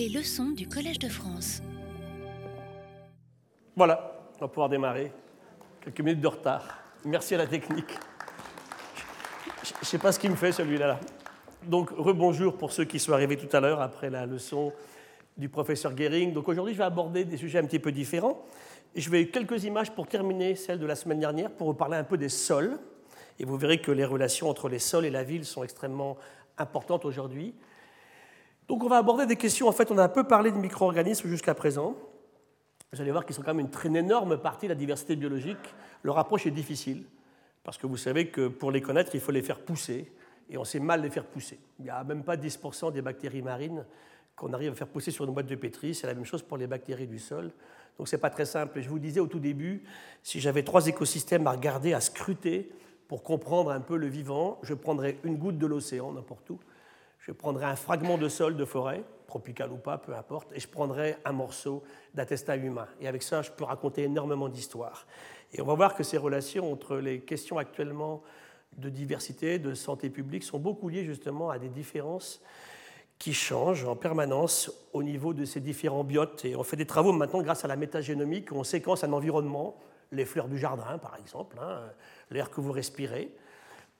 Les leçons du Collège de France. Voilà, on va pouvoir démarrer. Quelques minutes de retard. Merci à la technique. Je ne sais pas ce qui me fait celui-là. Donc, rebonjour pour ceux qui sont arrivés tout à l'heure après la leçon du professeur Gehring. Donc aujourd'hui, je vais aborder des sujets un petit peu différents. Et je vais quelques images pour terminer celle de la semaine dernière pour vous parler un peu des sols. Et vous verrez que les relations entre les sols et la ville sont extrêmement importantes aujourd'hui. Donc on va aborder des questions, en fait on a un peu parlé de micro-organismes jusqu'à présent. Vous allez voir qu'ils sont quand même une très énorme partie de la diversité biologique. Leur approche est difficile, parce que vous savez que pour les connaître, il faut les faire pousser, et on sait mal les faire pousser. Il n'y a même pas 10% des bactéries marines qu'on arrive à faire pousser sur une boîte de pétri. C'est la même chose pour les bactéries du sol. Donc ce n'est pas très simple. je vous disais au tout début, si j'avais trois écosystèmes à regarder, à scruter, pour comprendre un peu le vivant, je prendrais une goutte de l'océan, n'importe où, je prendrai un fragment de sol de forêt, tropical ou pas, peu importe, et je prendrai un morceau d'intestin humain. Et avec ça, je peux raconter énormément d'histoires. Et on va voir que ces relations entre les questions actuellement de diversité, de santé publique, sont beaucoup liées justement à des différences qui changent en permanence au niveau de ces différents biotes. Et on fait des travaux maintenant grâce à la métagénomique où on séquence un environnement, les fleurs du jardin par exemple, hein, l'air que vous respirez,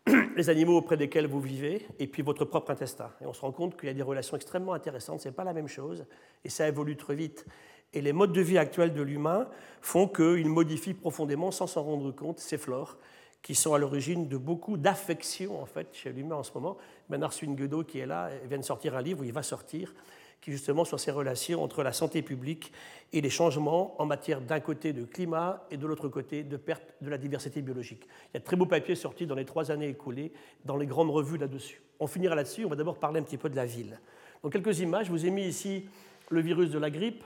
les animaux auprès desquels vous vivez et puis votre propre intestin. Et on se rend compte qu'il y a des relations extrêmement intéressantes, ce n'est pas la même chose et ça évolue très vite. Et les modes de vie actuels de l'humain font qu'il modifie profondément, sans s'en rendre compte, ces flores qui sont à l'origine de beaucoup d'affections en fait chez l'humain en ce moment. Bernard Swinguedo qui est là vient de sortir un livre où il va sortir qui justement sur ces relations entre la santé publique et les changements en matière d'un côté de climat et de l'autre côté de perte de la diversité biologique. Il y a de très beaux papiers sortis dans les trois années écoulées dans les grandes revues là-dessus. On finira là-dessus, on va d'abord parler un petit peu de la ville. Donc quelques images, je vous ai mis ici le virus de la grippe,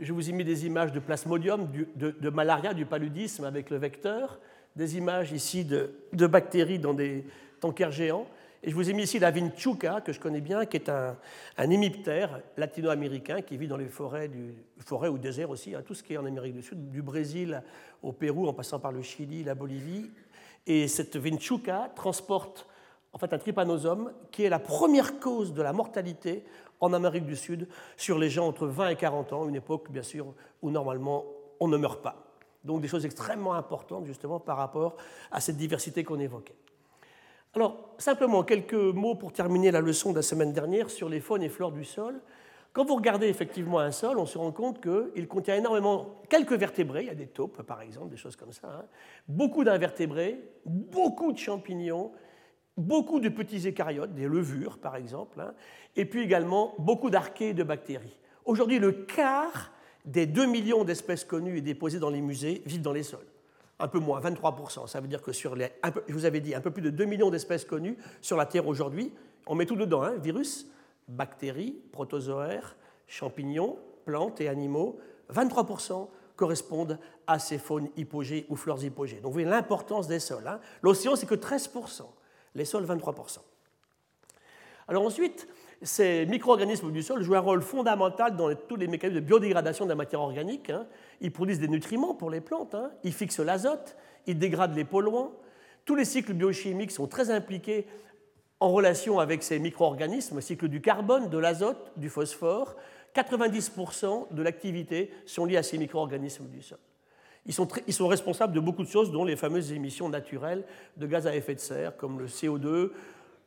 je vous ai mis des images de plasmodium, de, malaria, du paludisme avec le vecteur, des images ici de, de bactéries dans des tankers géants. Et je vous ai mis ici la vinchuca, que je connais bien, qui est un, hémiptère latino-américain qui vit dans les forêts, forêts ou déserts aussi, hein, tout ce qui est en Amérique du Sud, du Brésil au Pérou, en passant par le Chili, la Bolivie. Et cette vinchuca transporte en fait un trypanosome qui est la première cause de la mortalité en Amérique du Sud sur les gens entre 20 et 40 ans, une époque bien sûr où normalement on ne meurt pas. Donc des choses extrêmement importantes justement par rapport à cette diversité qu'on évoquait. Alors, simplement quelques mots pour terminer la leçon de la semaine dernière sur les faunes et flores du sol. Quand vous regardez effectivement un sol, on se rend compte qu'il contient énormément, quelques vertébrés, il y a des taupes par exemple, des choses comme ça, hein. beaucoup d'invertébrés, beaucoup de champignons, beaucoup de petits eucaryotes, des levures par exemple, hein, et puis également beaucoup d'archées de bactéries. Aujourd'hui, le quart des 2 millions d'espèces connues et déposées dans les musées vivent dans les sols un peu moins, 23%. Ça veut dire que sur les, je vous avais dit, un peu plus de 2 millions d'espèces connues sur la Terre aujourd'hui, on met tout dedans, hein, virus, bactéries, protozoaires, champignons, plantes et animaux, 23% correspondent à ces faunes hypogées ou flores hypogées. Donc vous voyez l'importance des sols. Hein. L'océan, c'est que 13%, les sols, 23%. Alors ensuite, ces micro-organismes du sol jouent un rôle fondamental dans tous les mécanismes de biodégradation de la matière organique. Hein. Ils produisent des nutriments pour les plantes, hein. ils fixent l'azote, ils dégradent les polluants. Tous les cycles biochimiques sont très impliqués en relation avec ces micro-organismes, cycle du carbone, de l'azote, du phosphore. 90% de l'activité sont liés à ces micro-organismes du sol. Ils sont, responsables de beaucoup de choses, dont les fameuses émissions naturelles de gaz à effet de serre, comme le CO2,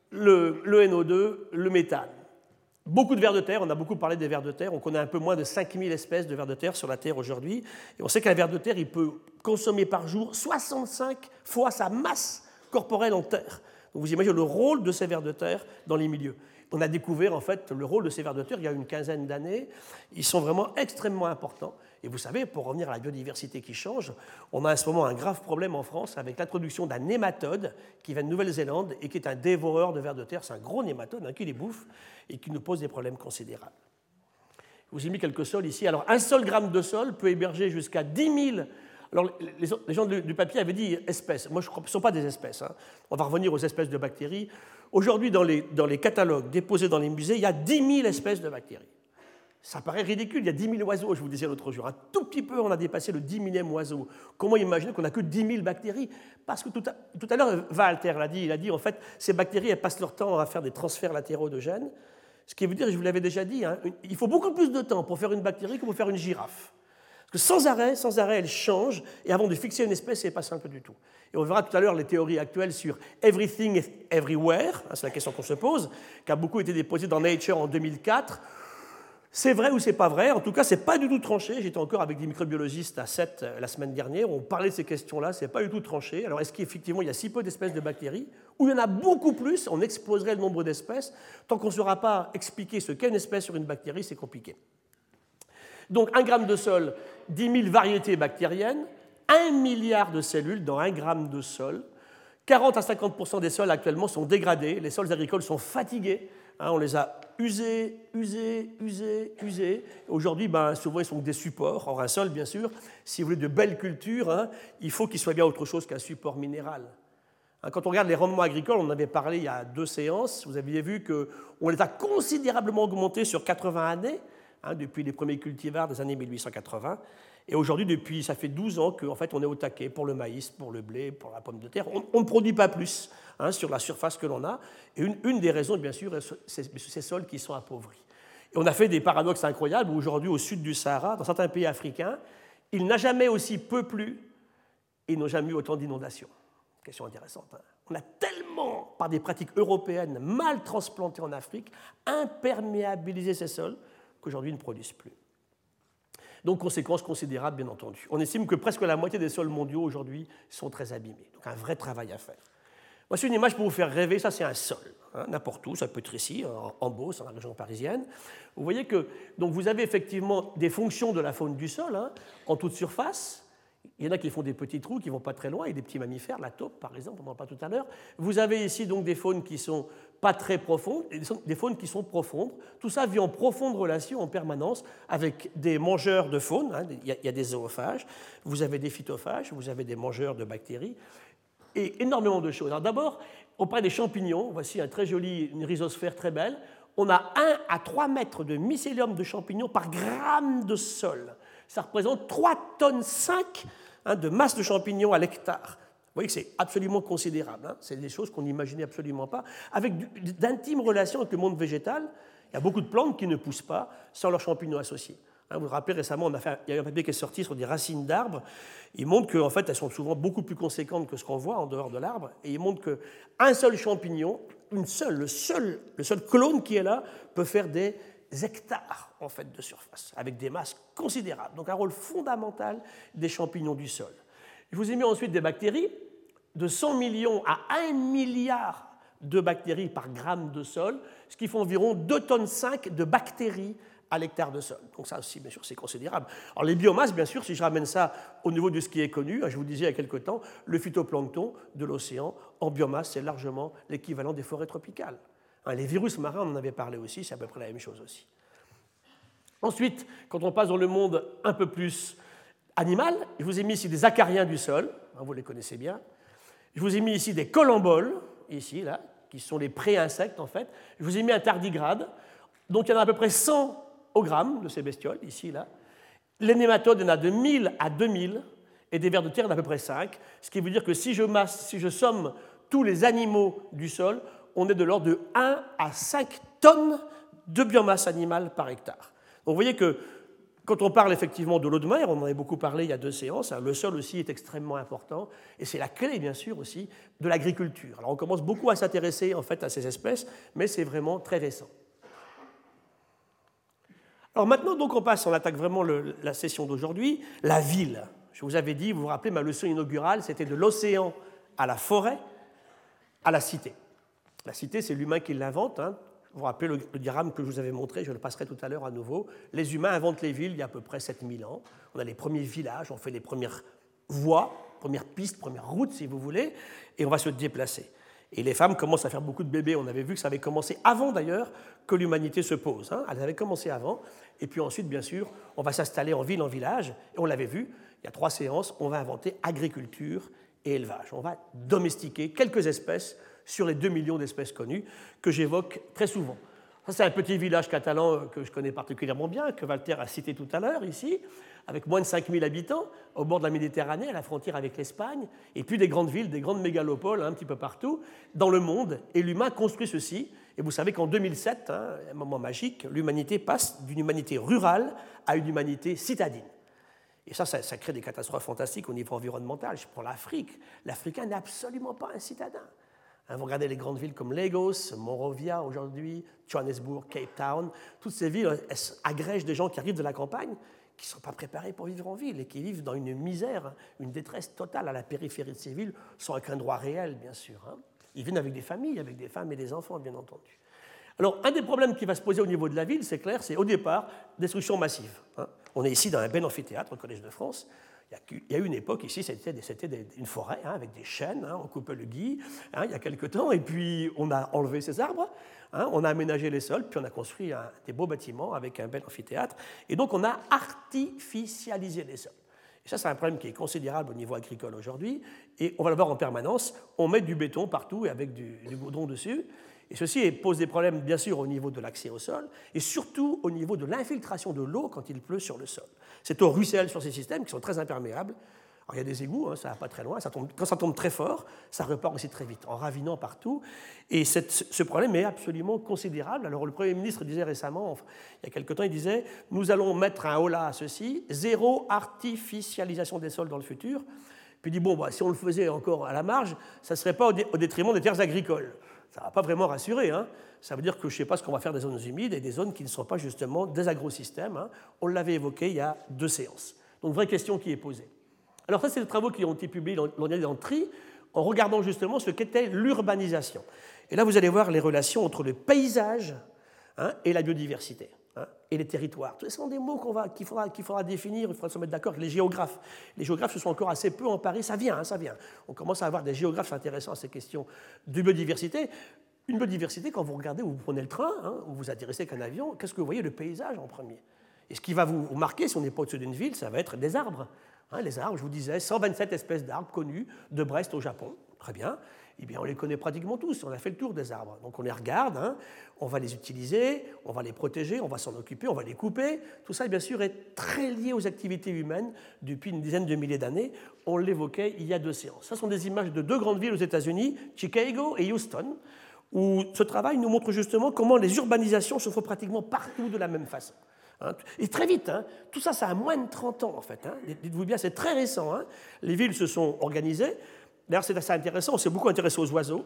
le, le NO2, le méthane. Beaucoup de vers de terre, on a beaucoup parlé des vers de terre, on connaît un peu moins de 5000 espèces de vers de terre sur la Terre aujourd'hui, et on sait qu'un ver de terre, il peut consommer par jour 65 fois sa masse corporelle en terre. Donc vous imaginez le rôle de ces vers de terre dans les milieux on a découvert en fait le rôle de ces vers de terre il y a une quinzaine d'années. Ils sont vraiment extrêmement importants. Et vous savez, pour revenir à la biodiversité qui change, on a à ce moment un grave problème en France avec l'introduction d'un nématode qui vient de Nouvelle-Zélande et qui est un dévoreur de vers de terre. C'est un gros nématode hein, qui les bouffe et qui nous pose des problèmes considérables. Je vous ai mis quelques sols ici. Alors, un seul gramme de sol peut héberger jusqu'à 10 000 alors, les gens du papier avaient dit espèces. Moi, je ce ne sont pas des espèces. Hein. On va revenir aux espèces de bactéries. Aujourd'hui, dans les, catalogues déposés dans les musées, il y a 10 000 espèces de bactéries. Ça paraît ridicule, il y a 10 000 oiseaux, je vous disais l'autre jour. Un tout petit peu, on a dépassé le 10 millième oiseau. Comment imaginer qu'on n'a que 10 000 bactéries? Parce que tout à, l'heure, Walter l'a dit, il a dit, en fait, ces bactéries, elles passent leur temps à faire des transferts latéraux de gènes. Ce qui veut dire, je vous l'avais déjà dit, hein, il faut beaucoup plus de temps pour faire une bactérie que pour faire une girafe. Parce que sans arrêt, sans arrêt, elle change, et avant de fixer une espèce, ce n'est pas simple du tout. Et on verra tout à l'heure les théories actuelles sur everything everywhere, hein, c'est la question qu'on se pose, qui a beaucoup été déposée dans Nature en 2004, c'est vrai ou c'est pas vrai? En tout cas, c'est pas du tout tranché. J'étais encore avec des microbiologistes à 7 euh, la semaine dernière. On parlait de ces questions-là. C'est pas du tout tranché. Alors, est-ce qu'effectivement il y a si peu d'espèces de bactéries? Ou il y en a beaucoup plus? On exploserait le nombre d'espèces. Tant qu'on ne saura pas expliquer ce qu'est une espèce sur une bactérie, c'est compliqué. Donc, un gramme de sol, 10 000 variétés bactériennes, 1 milliard de cellules dans un gramme de sol. 40 à 50 des sols actuellement sont dégradés. Les sols agricoles sont fatigués Hein, on les a usés, usés, usés, usés. Aujourd'hui, ben, souvent, ils sont des supports. Or, un sol, bien sûr, si vous voulez de belles cultures, hein, il faut qu'il soit bien autre chose qu'un support minéral. Hein, quand on regarde les rendements agricoles, on en avait parlé il y a deux séances, vous aviez vu qu'on les a considérablement augmentés sur 80 années, depuis les premiers cultivars des années 1880. Et aujourd'hui, depuis, ça fait 12 ans qu'en fait, on est au taquet pour le maïs, pour le blé, pour la pomme de terre. On, ne produit pas plus hein, sur la surface que l'on a. Et une, des raisons, bien sûr, c'est ces sols qui sont appauvris. Et on a fait des paradoxes incroyables. Aujourd'hui, au sud du Sahara, dans certains pays africains, il n'a jamais aussi peu plu et n'ont jamais eu autant d'inondations. Question intéressante. Hein. On a tellement, par des pratiques européennes mal transplantées en Afrique, imperméabilisé ces sols qu'aujourd'hui ils ne produisent plus. Donc, conséquence considérable, bien entendu. On estime que presque la moitié des sols mondiaux aujourd'hui sont très abîmés. Donc, un vrai travail à faire. Voici une image pour vous faire rêver. Ça, c'est un sol. Hein, n'importe où, ça peut être ici, en, Beauce, dans la région parisienne. Vous voyez que donc vous avez effectivement des fonctions de la faune du sol hein, en toute surface. Il y en a qui font des petits trous qui vont pas très loin, et des petits mammifères, la taupe par exemple, on n'en parle pas tout à l'heure. Vous avez ici donc des faunes qui sont pas très profondes des faunes qui sont profondes. Tout ça vit en profonde relation en permanence avec des mangeurs de faune. Hein. il, y a, des zoophages, vous avez des phytophages, vous avez des mangeurs de bactéries et énormément de choses. D'abord, on parle des champignons. Voici un très joli, une rhizosphère très belle. On a 1 à 3 mètres de mycélium de champignons par gramme de sol. Ça représente 3 tonnes 5 hein, de masse de champignons à l'hectare. Vous voyez que c'est absolument considérable. Hein. c'est des choses qu'on n'imaginait absolument pas. Avec d'intimes relations avec le monde végétal, il y a beaucoup de plantes qui ne poussent pas sans leurs champignons associés. Hein, vous vous rappelez récemment, on a fait, il y a un papier qui est sorti sur des racines d'arbres. Il montre qu'en fait, elles sont souvent beaucoup plus conséquentes que ce qu'on voit en dehors de l'arbre. Et il montre qu'un seul champignon, une seule, le seul, le seul clone qui est là, peut faire des hectares en fait de surface, avec des masses considérables. Donc un rôle fondamental des champignons du sol. Je vous ai mis ensuite des bactéries, de 100 millions à 1 milliard de bactéries par gramme de sol, ce qui fait environ 2 tonnes 5 de bactéries à l'hectare de sol. Donc ça aussi, bien sûr, c'est considérable. Alors les biomasses, bien sûr, si je ramène ça au niveau de ce qui est connu, je vous disais il y a quelque temps, le phytoplancton de l'océan, en biomasse, c'est largement l'équivalent des forêts tropicales. Hein, les virus marins, on en avait parlé aussi, c'est à peu près la même chose aussi. Ensuite, quand on passe dans le monde un peu plus animal, je vous ai mis ici des acariens du sol, hein, vous les connaissez bien. Je vous ai mis ici des colamboles, ici, là, qui sont les pré-insectes en fait. Je vous ai mis un tardigrade, donc il y en a à peu près 100 au gramme de ces bestioles, ici, là. Les nématodes, il y en a de 1000 à 2000, et des vers de terre, il y en a à peu près 5, ce qui veut dire que si je, masse, si je somme tous les animaux du sol, on est de l'ordre de 1 à 5 tonnes de biomasse animale par hectare. Donc vous voyez que quand on parle effectivement de l'eau de mer, on en a beaucoup parlé il y a deux séances, hein, le sol aussi est extrêmement important et c'est la clé bien sûr aussi de l'agriculture. Alors on commence beaucoup à s'intéresser en fait à ces espèces, mais c'est vraiment très récent. Alors maintenant donc on passe, on attaque vraiment la session d'aujourd'hui, la ville. Je vous avais dit, vous vous rappelez ma leçon inaugurale, c'était de l'océan à la forêt, à la cité. La cité, c'est l'humain qui l'invente. Hein. Vous vous rappelez le, diagramme que je vous avais montré, je le passerai tout à l'heure à nouveau. Les humains inventent les villes il y a à peu près 7000 ans. On a les premiers villages, on fait les premières voies, premières pistes, premières routes si vous voulez, et on va se déplacer. Et les femmes commencent à faire beaucoup de bébés. On avait vu que ça avait commencé avant d'ailleurs que l'humanité se pose. Hein. Elles avaient commencé avant. Et puis ensuite, bien sûr, on va s'installer en ville, en village. Et on l'avait vu, il y a trois séances, on va inventer agriculture et élevage. On va domestiquer quelques espèces sur les 2 millions d'espèces connues que j'évoque très souvent. Ça, c'est un petit village catalan que je connais particulièrement bien, que Walter a cité tout à l'heure ici, avec moins de 5000 habitants, au bord de la Méditerranée, à la frontière avec l'Espagne, et puis des grandes villes, des grandes mégalopoles un petit peu partout dans le monde. Et l'humain construit ceci, Et vous savez qu'en 2007, hein, un moment magique, l'humanité passe d'une humanité rurale à une humanité citadine. Et ça, ça, crée des catastrophes fantastiques au niveau environnemental. Pour l'Afrique, l'Africain n'est absolument pas un citadin. Hein, vous regardez les grandes villes comme Lagos, Monrovia aujourd'hui, Johannesburg, Cape Town, toutes ces villes elles agrègent des gens qui arrivent de la campagne, qui ne sont pas préparés pour vivre en ville et qui vivent dans une misère, une détresse totale à la périphérie de ces villes, sans aucun droit réel, bien sûr. Hein. Ils viennent avec des familles, avec des femmes et des enfants, bien entendu. Alors, un des problèmes qui va se poser au niveau de la ville, c'est clair, c'est au départ destruction massive. Hein. On est ici dans un bel amphithéâtre au Collège de France. Il y a eu une époque ici, c'était une forêt hein, avec des chênes, hein, on coupait le gui il y a quelque temps, et puis on a enlevé ces arbres, on a aménagé les sols, puis on a construit des beaux bâtiments avec un bel amphithéâtre, et donc on a artificialisé les sols. Et ça, c'est un problème qui est considérable au niveau agricole aujourd'hui, et on va le voir en permanence. On met du béton partout et avec du, du goudron dessus, et ceci pose des problèmes, bien sûr, au niveau de l'accès au sol et surtout au niveau de l'infiltration de l'eau quand il pleut sur le sol. Cette eau ruisselle sur ces systèmes qui sont très imperméables. Alors, il y a des égouts, hein, ça va pas très loin. Ça tombe, quand ça tombe très fort, ça repart aussi très vite, en ravinant partout. Et ce problème est absolument considérable. Alors, le Premier ministre disait récemment, il y a quelque temps, il disait Nous allons mettre un holà à ceci, zéro artificialisation des sols dans le futur. Puis il dit Bon, bah, si on le faisait encore à la marge, ça ne serait pas au détriment des terres agricoles ça ne va pas vraiment rassurer. Hein. Ça veut dire que je ne sais pas ce qu'on va faire des zones humides et des zones qui ne sont pas justement des agrosystèmes. Hein. On l'avait évoqué il y a deux séances. Donc, vraie question qui est posée. Alors, ça, c'est les travaux qui ont été publiés l'an dernier dans TRI, en regardant justement ce qu'était l'urbanisation. Et là, vous allez voir les relations entre le paysage hein, et la biodiversité. Hein, et les territoires. Ce sont des mots qu'il faudra, définir, il faudra se mettre d'accord avec les géographes. Les géographes se sont encore assez peu emparés, ça vient, hein, ça vient. On commence à avoir des géographes intéressants à ces questions de biodiversité. Une biodiversité, quand vous regardez, vous prenez le train, hein, ou vous atterrissez qu'un avion, qu'est-ce que vous voyez Le paysage en premier? Et ce qui va vous marquer, si on n'est pas au-dessus d'une ville, ça va être des arbres. les arbres, je vous disais, 127 espèces d'arbres connus de Brest au Japon. Très bien eh bien, on les connaît pratiquement tous. On a fait le tour des arbres. Donc on les regarde, hein. on va les utiliser, on va les protéger, on va s'en occuper, on va les couper. Tout ça, bien sûr, est très lié aux activités humaines depuis une dizaine de milliers d'années. On l'évoquait il y a deux séances. Ce sont des images de deux grandes villes aux États-Unis, Chicago et Houston, où ce travail nous montre justement comment les urbanisations se font pratiquement partout de la même façon. Hein. Et très vite, hein. tout ça, ça a moins de 30 ans en fait. Dites-vous bien, c'est très récent. Les villes se sont organisées. D'ailleurs, c'est assez intéressant, on s'est beaucoup intéressé aux oiseaux,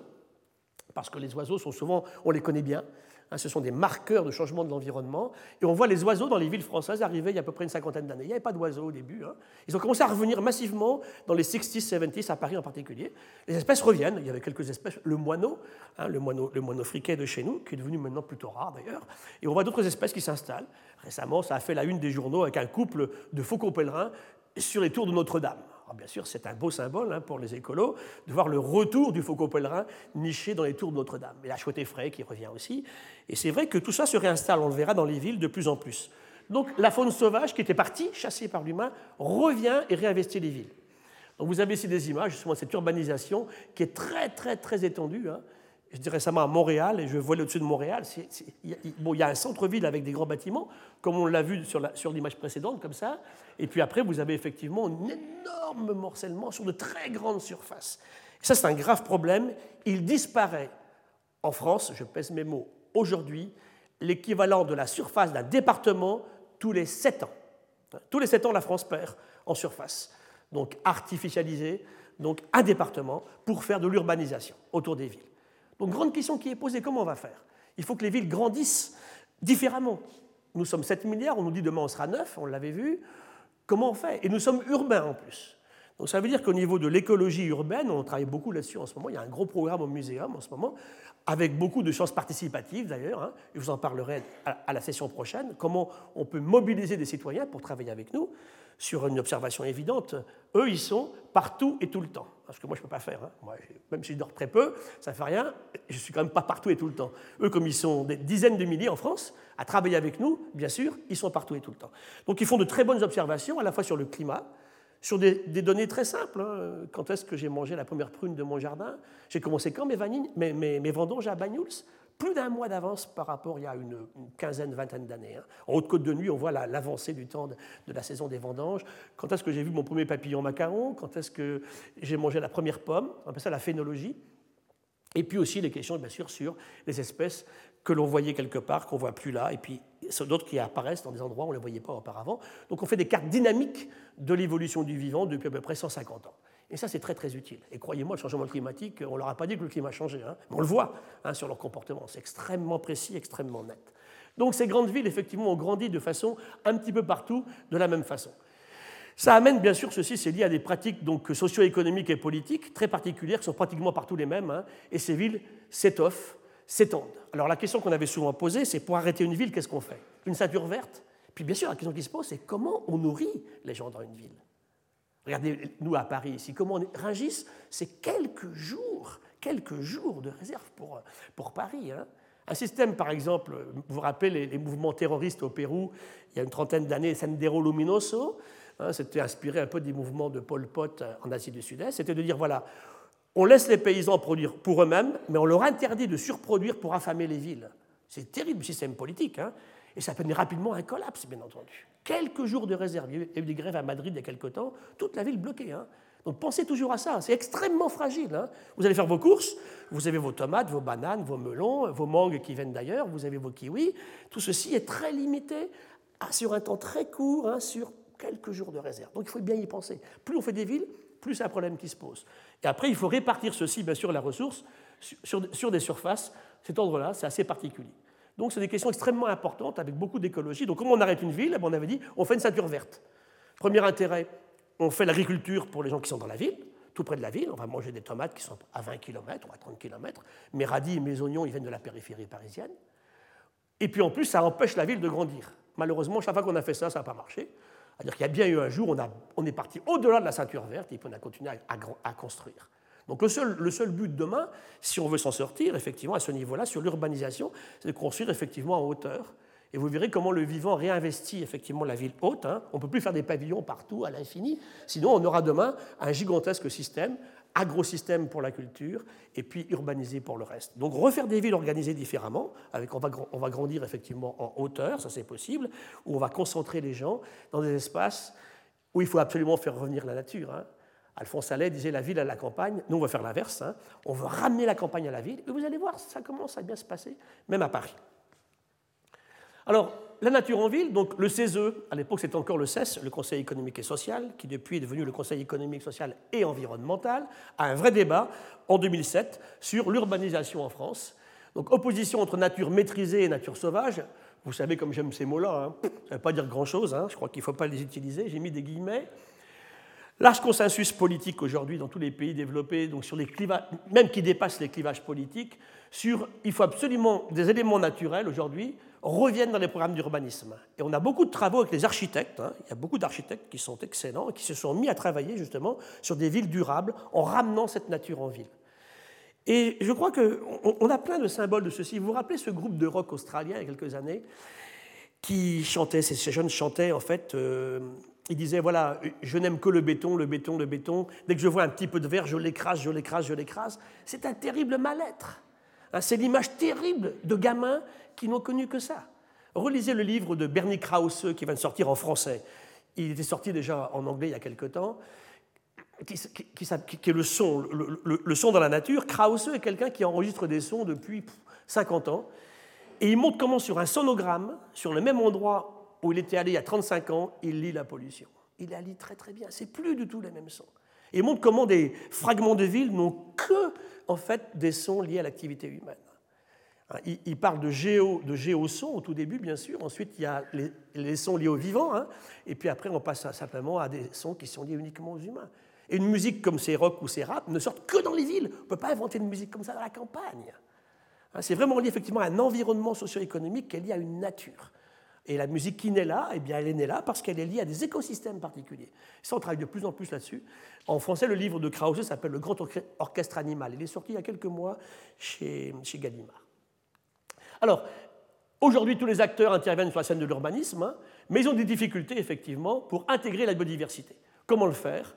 parce que les oiseaux sont souvent, on les connaît bien, hein, ce sont des marqueurs de changement de l'environnement, et on voit les oiseaux dans les villes françaises arriver il y a à peu près une cinquantaine d'années. Il n'y avait pas d'oiseaux au début. Hein. Ils ont commencé à revenir massivement dans les 60s, 70s, à Paris en particulier. Les espèces reviennent, il y avait quelques espèces, le moineau, hein, le moineau, le moineau friquet de chez nous, qui est devenu maintenant plutôt rare d'ailleurs, et on voit d'autres espèces qui s'installent. Récemment, ça a fait la une des journaux avec un couple de faucons pèlerins sur les tours de Notre-Dame. Alors bien sûr, c'est un beau symbole hein, pour les écolos de voir le retour du faucon pèlerin niché dans les tours de Notre-Dame. Et la chouette effraie qui revient aussi. Et c'est vrai que tout ça se réinstalle, on le verra dans les villes de plus en plus. Donc la faune sauvage qui était partie, chassée par l'humain, revient et réinvestit les villes. Donc vous avez ici des images justement de cette urbanisation qui est très très très étendue. Hein. Je dis récemment à Montréal, et je vois au-dessus de Montréal, il y a un centre-ville avec des grands bâtiments, comme on l'a vu sur l'image précédente, comme ça. Et puis après, vous avez effectivement un énorme morcellement sur de très grandes surfaces. Et ça, c'est un grave problème. Il disparaît en France, je pèse mes mots, aujourd'hui, l'équivalent de la surface d'un département tous les 7 ans. Tous les 7 ans, la France perd en surface. Donc artificialisé, donc un département pour faire de l'urbanisation autour des villes. Donc, grande question qui est posée, comment on va faire? Il faut que les villes grandissent différemment. Nous sommes 7 milliards, on nous dit demain on sera 9, on l'avait vu. Comment on fait? Et nous sommes urbains en plus. Donc ça veut dire qu'au niveau de l'écologie urbaine, on travaille beaucoup là-dessus en ce moment. Il y a un gros programme au muséum en ce moment, avec beaucoup de chances participatives d'ailleurs. Hein. Je vous en parlerai à la session prochaine. Comment on peut mobiliser des citoyens pour travailler avec nous? Sur une observation évidente. Eux, ils sont partout et tout le temps. Parce que moi, je ne peux pas faire. Hein. Moi, même si je dors très peu, ça ne fait rien. Je ne suis quand même pas partout et tout le temps. Eux, comme ils sont des dizaines de milliers en France, à travailler avec nous, bien sûr, ils sont partout et tout le temps. Donc ils font de très bonnes observations, à la fois sur le climat, sur des, données très simples. Hein. Quand est-ce que j'ai mangé la première prune de mon jardin? J'ai commencé quand mes, mes, vendanges à Banyuls Plus d'un mois d'avance par rapport il y a une, quinzaine, vingtaine d'années. Hein. En Haute-Côte de Nuit, on voit l'avancée du temps de, la saison des vendanges. Quand est-ce que j'ai vu mon premier papillon macaron? Quand est-ce que j'ai mangé la première pomme? On appelle ça la phénologie. Et puis aussi les questions, bien sûr, sur les espèces que l'on voyait quelque part, qu'on ne voit plus là, et puis d'autres qui apparaissent dans des endroits où on ne les voyait pas auparavant. Donc on fait des cartes dynamiques de l'évolution du vivant depuis à peu près 150 ans. Et ça, c'est très très utile. Et croyez-moi, le changement climatique, on ne leur a pas dit que le climat changé. Hein. on le voit hein, sur leur comportement. C'est extrêmement précis, extrêmement net. Donc ces grandes villes, effectivement, ont grandi de façon un petit peu partout, de la même façon. Ça amène, bien sûr, ceci, c'est lié à des pratiques donc, socio-économiques et politiques très particulières, qui sont pratiquement partout les mêmes, hein. et ces villes s'étoffent, s'étendent. Alors la question qu'on avait souvent posée, c'est pour arrêter une ville, qu'est-ce qu'on fait? Une ceinture verte? Puis bien sûr, la question qui se pose, c'est comment on nourrit les gens dans une ville? Regardez, nous à Paris ici, comment on est. Ringis, c'est quelques jours, quelques jours de réserve pour, pour Paris. Hein. Un système, par exemple, vous vous rappelez les, mouvements terroristes au Pérou, il y a une trentaine d'années, Sendero Luminoso, hein, c'était inspiré un peu des mouvements de Pol Pot en Asie du Sud-Est, c'était de dire voilà, on laisse les paysans produire pour eux-mêmes, mais on leur interdit de surproduire pour affamer les villes. C'est terrible système politique. Hein et ça peut mener rapidement un collapse, bien entendu. Quelques jours de réserve. Il y a eu des grèves à Madrid il y a quelque temps, toute la ville bloquée. Hein. Donc pensez toujours à ça, c'est extrêmement fragile. Hein. Vous allez faire vos courses, vous avez vos tomates, vos bananes, vos melons, vos mangues qui viennent d'ailleurs, vous avez vos kiwis. Tout ceci est très limité sur un temps très court, hein, sur quelques jours de réserve. Donc il faut bien y penser. Plus on fait des villes, plus c'est un problème qui se pose. Et après, il faut répartir ceci, bien sûr, la ressource, sur des surfaces. Cet ordre-là, c'est assez particulier. Donc, c'est des questions extrêmement importantes avec beaucoup d'écologie. Donc, comment on arrête une ville eh ben, On avait dit, on fait une ceinture verte. Premier intérêt, on fait l'agriculture pour les gens qui sont dans la ville, tout près de la ville. On va manger des tomates qui sont à 20 km ou à 30 km. Mes radis et mes oignons, ils viennent de la périphérie parisienne. Et puis en plus, ça empêche la ville de grandir. Malheureusement, chaque fois qu'on a fait ça, ça n'a pas marché. C'est-à-dire qu'il y a bien eu un jour, on, on est parti au-delà de la ceinture verte et puis on a continué à construire. Donc le seul, le seul but demain, si on veut s'en sortir, effectivement, à ce niveau-là, sur l'urbanisation, c'est de construire effectivement en hauteur. Et vous verrez comment le vivant réinvestit effectivement la ville haute. Hein. On ne peut plus faire des pavillons partout à l'infini, sinon on aura demain un gigantesque système, agro-système pour la culture, et puis urbanisé pour le reste. Donc refaire des villes organisées différemment, avec, on, va, on va grandir effectivement en hauteur, ça c'est possible, où on va concentrer les gens dans des espaces où il faut absolument faire revenir la nature. Hein. Alphonse Allais disait la ville à la campagne. Nous, on va faire l'inverse. Hein. On veut ramener la campagne à la ville. Et vous allez voir, ça commence à bien se passer, même à Paris. Alors, la nature en ville, donc le CESE, à l'époque c'était encore le CES, le Conseil économique et social, qui depuis est devenu le Conseil économique, social et environnemental, a un vrai débat en 2007 sur l'urbanisation en France. Donc opposition entre nature maîtrisée et nature sauvage. Vous savez comme j'aime ces mots-là, hein. ça ne veut pas dire grand-chose, hein. je crois qu'il ne faut pas les utiliser, j'ai mis des guillemets. Large consensus politique aujourd'hui dans tous les pays développés, donc sur les même qui dépassent les clivages politiques, sur il faut absolument des éléments naturels aujourd'hui reviennent dans les programmes d'urbanisme. Et on a beaucoup de travaux avec les architectes, hein. il y a beaucoup d'architectes qui sont excellents et qui se sont mis à travailler justement sur des villes durables en ramenant cette nature en ville. Et je crois qu'on a plein de symboles de ceci. Vous vous rappelez ce groupe de rock australien il y a quelques années qui chantait, ces jeunes chantaient en fait. Euh, il disait, voilà, je n'aime que le béton, le béton, le béton. Dès que je vois un petit peu de verre, je l'écrase, je l'écrase, je l'écrase. C'est un terrible mal-être. Hein, c'est l'image terrible de gamins qui n'ont connu que ça. Relisez le livre de Bernie Krause qui vient de sortir en français. Il était sorti déjà en anglais il y a quelque temps, qui, est le son, le, son dans la nature. Krause est quelqu'un qui enregistre des sons depuis 50 ans. Et il montre comment sur un sonogramme, sur le même endroit où il était allé il y a 35 ans, il lit la pollution. Il la lit très très bien. C'est plus du tout les mêmes sons. Il montre comment des fragments de ville n'ont que en fait des sons liés à l'activité humaine. Hein, il, parle de, géo, de géosons au tout début, bien sûr. Ensuite, il y a les, sons liés aux vivants. Hein. Et puis après, on passe simplement à des sons qui sont liés uniquement aux humains. Et une musique comme ces rock ou ces rap ne sortent que dans les villes. On ne peut pas inventer une musique comme ça dans la campagne. Hein, c'est vraiment lié effectivement à un environnement socio-économique qui est lié à une nature. Et la musique qui naît là, eh bien, elle est née là parce qu'elle est liée à des écosystèmes particuliers. Ça, on travaille de plus en plus là-dessus. En français, le livre de Krause s'appelle Le Grand Orchestre Animal. Il est sorti il y a quelques mois chez, chez Gallimard. Alors, aujourd'hui, tous les acteurs interviennent sur la scène de l'urbanisme, hein, mais ils ont des difficultés, effectivement, pour intégrer la biodiversité. Comment le faire?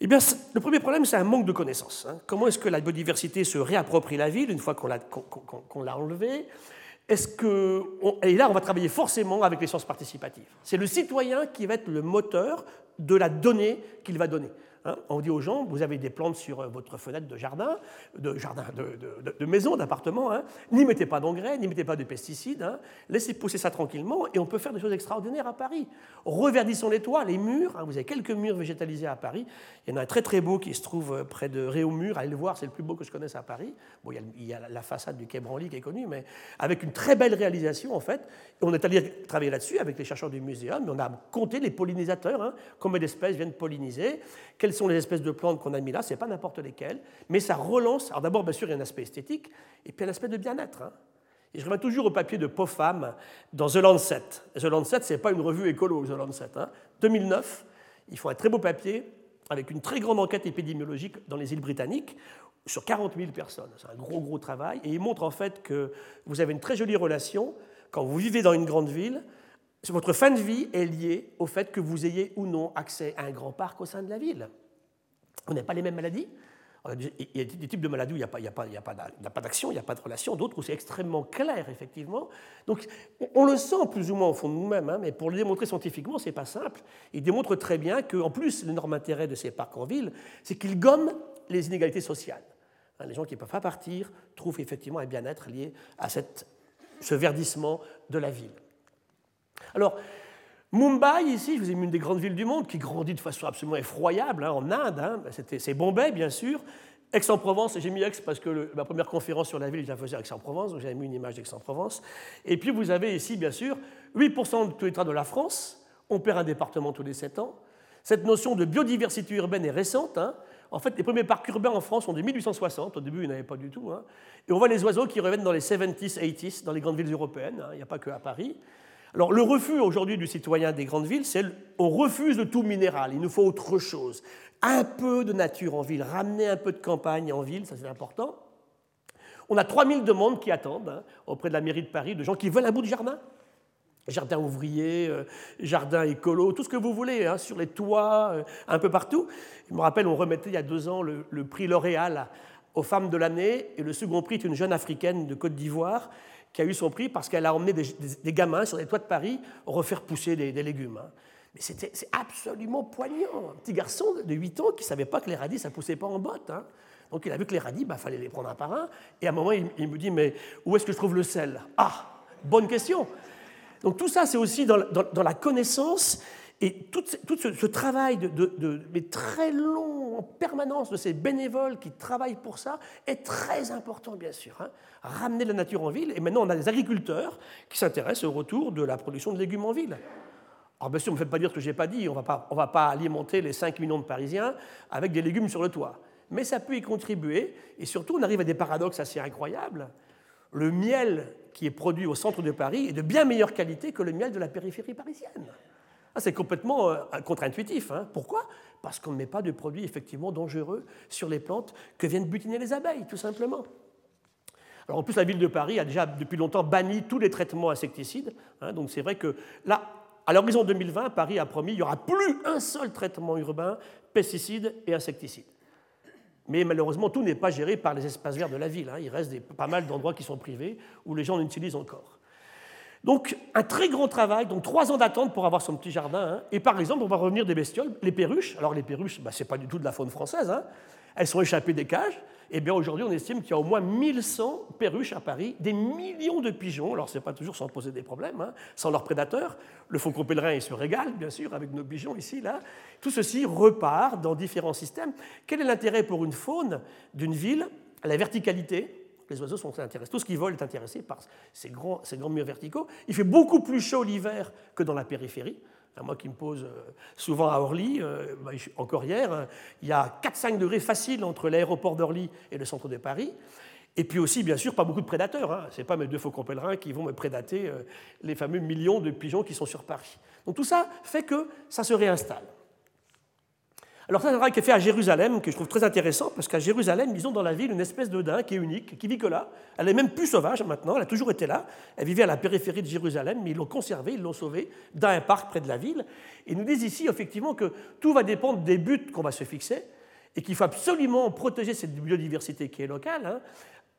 Eh bien, le premier problème, c'est un manque de connaissances. Hein. Comment est-ce que la biodiversité se réapproprie la ville une fois qu'on l'a enlevée? Est-ce que. et là, on va travailler forcément avec les sciences participatives. C'est le citoyen qui va être le moteur de la donnée qu'il va donner. Hein. on dit aux gens, vous avez des plantes sur euh, votre fenêtre de jardin, de, maison, d'appartement, hein. n'y mettez pas d'engrais, n'y mettez pas de pesticides, hein. laissez pousser ça tranquillement et on peut faire des choses extraordinaires à Paris. Reverdissons les toits, les murs, vous avez quelques murs végétalisés à Paris, il y en a un très très beau qui se trouve euh, près de Réaumur, allez le voir, c'est le plus beau que je connaisse à Paris. Bon, il y a, la façade du Quai Branly qui est connue, mais avec une très belle réalisation en fait. On est allé travailler là-dessus avec les chercheurs du muséum, mais on a compté les pollinisateurs, combien d'espèces viennent polliniser, sont les espèces de plantes qu'on a mis là, c'est pas n'importe lesquelles, mais ça relance. Alors d'abord, bien sûr, il y a un aspect esthétique, et puis un aspect de bien-être. Hein. Et je reviens toujours au papier de Pofam dans The Lancet. The Lancet, ce n'est pas une revue écolo, The Lancet. 2009, hein. ils font un très beau papier avec une très grande enquête épidémiologique dans les îles britanniques sur 40 000 personnes. C'est un gros, gros travail. Et ils montrent en fait que vous avez une très jolie relation quand vous vivez dans une grande ville. Votre fin de vie est liée au fait que vous ayez ou non accès à un grand parc au sein de la ville. On n'a pas les mêmes maladies. Il y a des types de maladies où il n'y a pas, d'action, il n'y a pas de relation, d'autres où c'est extrêmement clair, effectivement. Donc on le sent plus ou moins au fond de nous-mêmes, hein, mais pour le démontrer scientifiquement, ce n'est pas simple. Il démontre très bien qu'en plus, l'énorme intérêt de ces parcs en ville, c'est qu'ils gomment les inégalités sociales. Hein, les gens qui ne peuvent pas partir trouvent effectivement un bien-être lié à ce verdissement de la ville. Alors, Mumbai, ici, je vous ai mis une des grandes villes du monde qui grandit de façon absolument effroyable, hein, en Inde. Hein. c'est Bombay, bien sûr. Aix-en-Provence, j'ai mis Aix parce que ma première conférence sur la ville, je la faisais à Aix-en-Provence, donc j'avais mis une image d'Aix-en-Provence. Et puis vous avez ici, bien sûr, 8% de tous les trains de la France. On perd un département tous les 7 ans. Cette notion de biodiversité urbaine est récente. Hein. En fait, les premiers parcs urbains en France sont de 1860. Au début, il n'y en avait pas du tout. Et on voit les oiseaux qui reviennent dans les 70s, 80s, dans les grandes villes européennes. Il n'y a pas que à Paris. Alors le refus aujourd'hui du citoyen des grandes villes, c'est on refuse de tout minéral, il nous faut autre chose. Un peu de nature en ville, ramener un peu de campagne en ville, ça c'est important. On a 3000 demandes qui attendent hein, auprès de la mairie de Paris de gens qui veulent un bout de jardin. Jardin ouvrier, euh, jardin écolo, tout ce que vous voulez, hein, sur les toits, euh, un peu partout. Je me rappelle, on remettait il y a deux ans le, le prix L'Oréal aux femmes de l'année, et le second prix est une jeune africaine de Côte d'Ivoire qui a eu son prix parce qu'elle a emmené des, gamins sur les toits de Paris refaire pousser des, légumes. Hein. Mais c'est absolument poignant. Un petit garçon de 8 ans qui ne savait pas que les radis, ça ne poussait pas en botte. Hein. Donc il a vu que les radis, il bah, fallait les prendre un par un. Et à un moment, il, me dit, mais où est-ce que je trouve le sel? Ah, bonne question. Donc tout ça, c'est aussi dans, la connaissance et tout, ce, travail de, mais très long en permanence de ces bénévoles qui travaillent pour ça est très important, bien sûr. Hein. Ramener la nature en ville. Et maintenant, on a des agriculteurs qui s'intéressent au retour de la production de légumes en ville. Alors, bien sûr, ne me fait pas dire ce que je n'ai pas dit. On ne va pas alimenter les 5 millions de Parisiens avec des légumes sur le toit. Mais ça peut y contribuer. Et surtout, on arrive à des paradoxes assez incroyables. Le miel qui est produit au centre de Paris est de bien meilleure qualité que le miel de la périphérie parisienne. Ah, c'est complètement euh, contre-intuitif. Hein. Pourquoi? Parce qu'on ne met pas de produits effectivement dangereux sur les plantes que viennent butiner les abeilles, tout simplement. Alors en plus, la ville de Paris a déjà depuis longtemps banni tous les traitements insecticides. Hein. donc c'est vrai que là, à l'horizon 2020, Paris a promis qu'il n'y aura plus un seul traitement urbain, pesticides et insecticides. Mais malheureusement, tout n'est pas géré par les espaces verts de la ville. Hein. Il reste pas mal d'endroits qui sont privés où les gens l'utilisent encore. Donc un très grand travail, donc trois ans d'attente pour avoir son petit jardin. Hein. Et par exemple, on va revenir des bestioles, les perruches. Alors les perruches, bah, ce n'est pas du tout de la faune française. Hein. Elles sont échappées des cages. Eh bien aujourd'hui, on estime qu'il y a au moins 1100 perruches à Paris, des millions de pigeons. Alors ce n'est pas toujours sans poser des problèmes, hein, sans leurs prédateurs. Le faucon pèlerin, il se régale, bien sûr, avec nos pigeons ici, là. Tout ceci repart dans différents systèmes. Quel est l'intérêt pour une faune d'une ville? La verticalité, les oiseaux sont intéressés. Tout ce qui vole est intéressé par ces grands, ces grands murs verticaux. Il fait beaucoup plus chaud l'hiver que dans la périphérie. Moi qui me pose euh, souvent à Orly, euh, bah, encore hier, euh, il y a 4-5 degrés faciles entre l'aéroport d'Orly et le centre de Paris. Et puis aussi, bien sûr, pas beaucoup de prédateurs. Hein. Ce n'est pas mes deux faucons pèlerins qui vont me prédater les fameux millions de pigeons qui sont sur Paris. Donc tout ça fait que ça se réinstalle. Alors, c'est un travail qui est fait à Jérusalem, que je trouve très intéressant, parce qu'à Jérusalem, ils ont dans la ville une espèce de daim qui est unique, qui vit que là. Elle est même plus sauvage maintenant, elle a toujours été là. Elle vivait à la périphérie de Jérusalem, mais ils l'ont conservée, ils l'ont sauvée dans un parc près de la ville. Et ils nous disent ici, effectivement, que tout va dépendre des buts qu'on va se fixer, et qu'il faut absolument protéger cette biodiversité qui est locale, hein,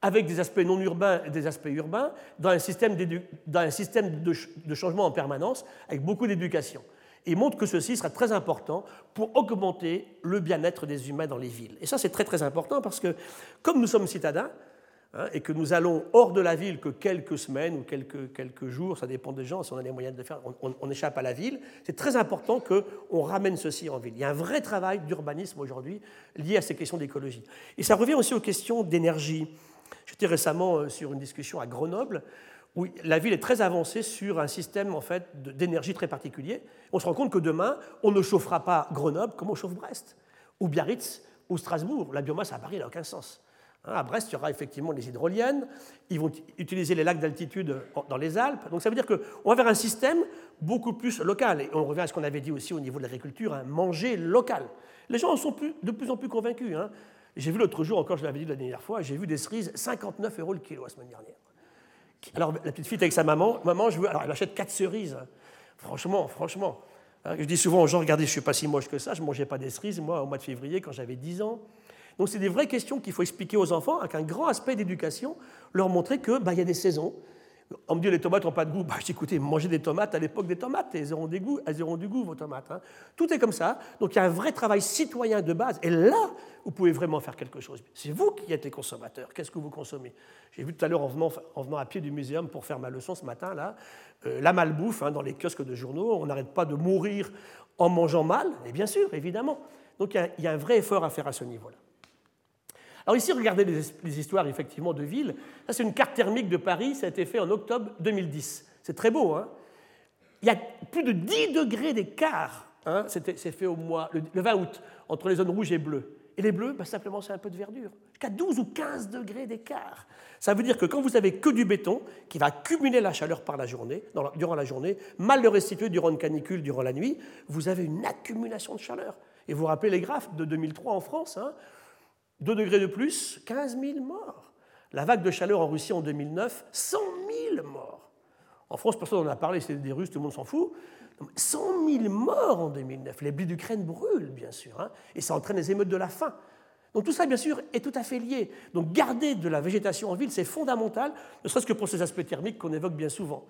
avec des aspects non urbains et des aspects urbains, dans un système, de changement en permanence, avec beaucoup d'éducation. Et montre que ceci sera très important pour augmenter le bien-être des humains dans les villes. Et ça, c'est très très important parce que comme nous sommes citadins, hein, et que nous allons hors de la ville que quelques semaines ou quelques, quelques jours, ça dépend des gens, si on a les moyens de le faire, on, on échappe à la ville, c'est très important qu'on ramène ceci en ville. Il y a un vrai travail d'urbanisme aujourd'hui lié à ces questions d'écologie. Et ça revient aussi aux questions d'énergie. J'étais récemment euh, sur une discussion à Grenoble où la ville est très avancée sur un système en fait, d'énergie très particulier. On se rend compte que demain, on ne chauffera pas Grenoble comme on chauffe Brest, ou Biarritz, ou Strasbourg. La biomasse à Paris n'a aucun sens. Hein, à Brest, il y aura effectivement les hydroliennes. Ils vont utiliser les lacs d'altitude dans les Alpes. Donc ça veut dire qu'on va vers un système beaucoup plus local. Et on revient à ce qu'on avait dit aussi au niveau de l'agriculture, hein, manger local. Les gens en sont de plus en plus convaincus. Hein. J'ai vu l'autre jour, encore je l'avais dit la dernière fois, j'ai vu des cerises 59 euros le kilo la semaine dernière. Alors la petite fille avec sa maman, maman, je veux. Alors elle achète quatre cerises. Franchement, franchement. Hein, je dis souvent aux gens, regardez, je ne suis pas si moche que ça, je ne mangeais pas des cerises, moi, au mois de février, quand j'avais 10 ans. Donc c'est des vraies questions qu'il faut expliquer aux enfants avec un grand aspect d'éducation, leur montrer qu'il bah, y a des saisons, on me dit les tomates n'ont pas de goût. Bah, écoutez, mangez des tomates à l'époque des tomates, elles auront, des goûts, elles auront du goût, vos tomates. Hein. Tout est comme ça. Donc il y a un vrai travail citoyen de base. Et là, vous pouvez vraiment faire quelque chose. C'est vous qui êtes les consommateurs. Qu'est-ce que vous consommez? J'ai vu tout à l'heure en venant, en venant, à pied du muséum pour faire ma leçon ce matin, là, euh, la malbouffe hein, dans les kiosques de journaux. On n'arrête pas de mourir en mangeant mal. Et bien sûr, évidemment. Donc il y a un vrai effort à faire à ce niveau-là. Alors ici, regardez les, histoires effectivement de villes. Ça, c'est une carte thermique de Paris, ça a été fait en octobre 2010. C'est très beau. Hein Il y a plus de 10 degrés d'écart. Hein c'est fait au mois, le, 20 août, entre les zones rouges et bleues. Et les bleus, bah, simplement, c'est un peu de verdure. Jusqu'à 12 ou 15 degrés d'écart. Ça veut dire que quand vous avez que du béton, qui va accumuler la chaleur par la journée, durant la journée, mal le restituer durant une canicule, durant la nuit, vous avez une accumulation de chaleur. Et vous vous rappelez les graphes de 2003 en France hein 2 degrés de plus, 15 000 morts. La vague de chaleur en Russie en 2009, 100 000 morts. En France, personne n'en a parlé, c'est des Russes, tout le monde s'en fout. 100 000 morts en 2009. Les blés d'Ukraine brûlent, bien sûr, hein, et ça entraîne les émeutes de la faim. Donc tout ça, bien sûr, est tout à fait lié. Donc garder de la végétation en ville, c'est fondamental, ne serait-ce que pour ces aspects thermiques qu'on évoque bien souvent.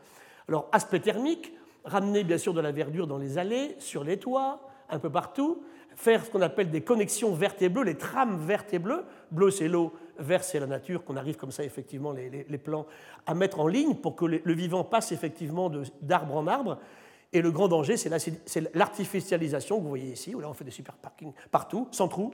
Alors, aspect thermique, ramener bien sûr de la verdure dans les allées, sur les toits, un peu partout, faire ce qu'on appelle des connexions vertes et bleues, les trames vertes et bleues. Bleu, c'est l'eau, vert, c'est la nature, qu'on arrive comme ça, effectivement, les, plans à mettre en ligne pour que le vivant passe effectivement d'arbre en arbre. Et le grand danger, c'est l'artificialisation que vous voyez ici, où là on fait des super parkings partout, sans trous.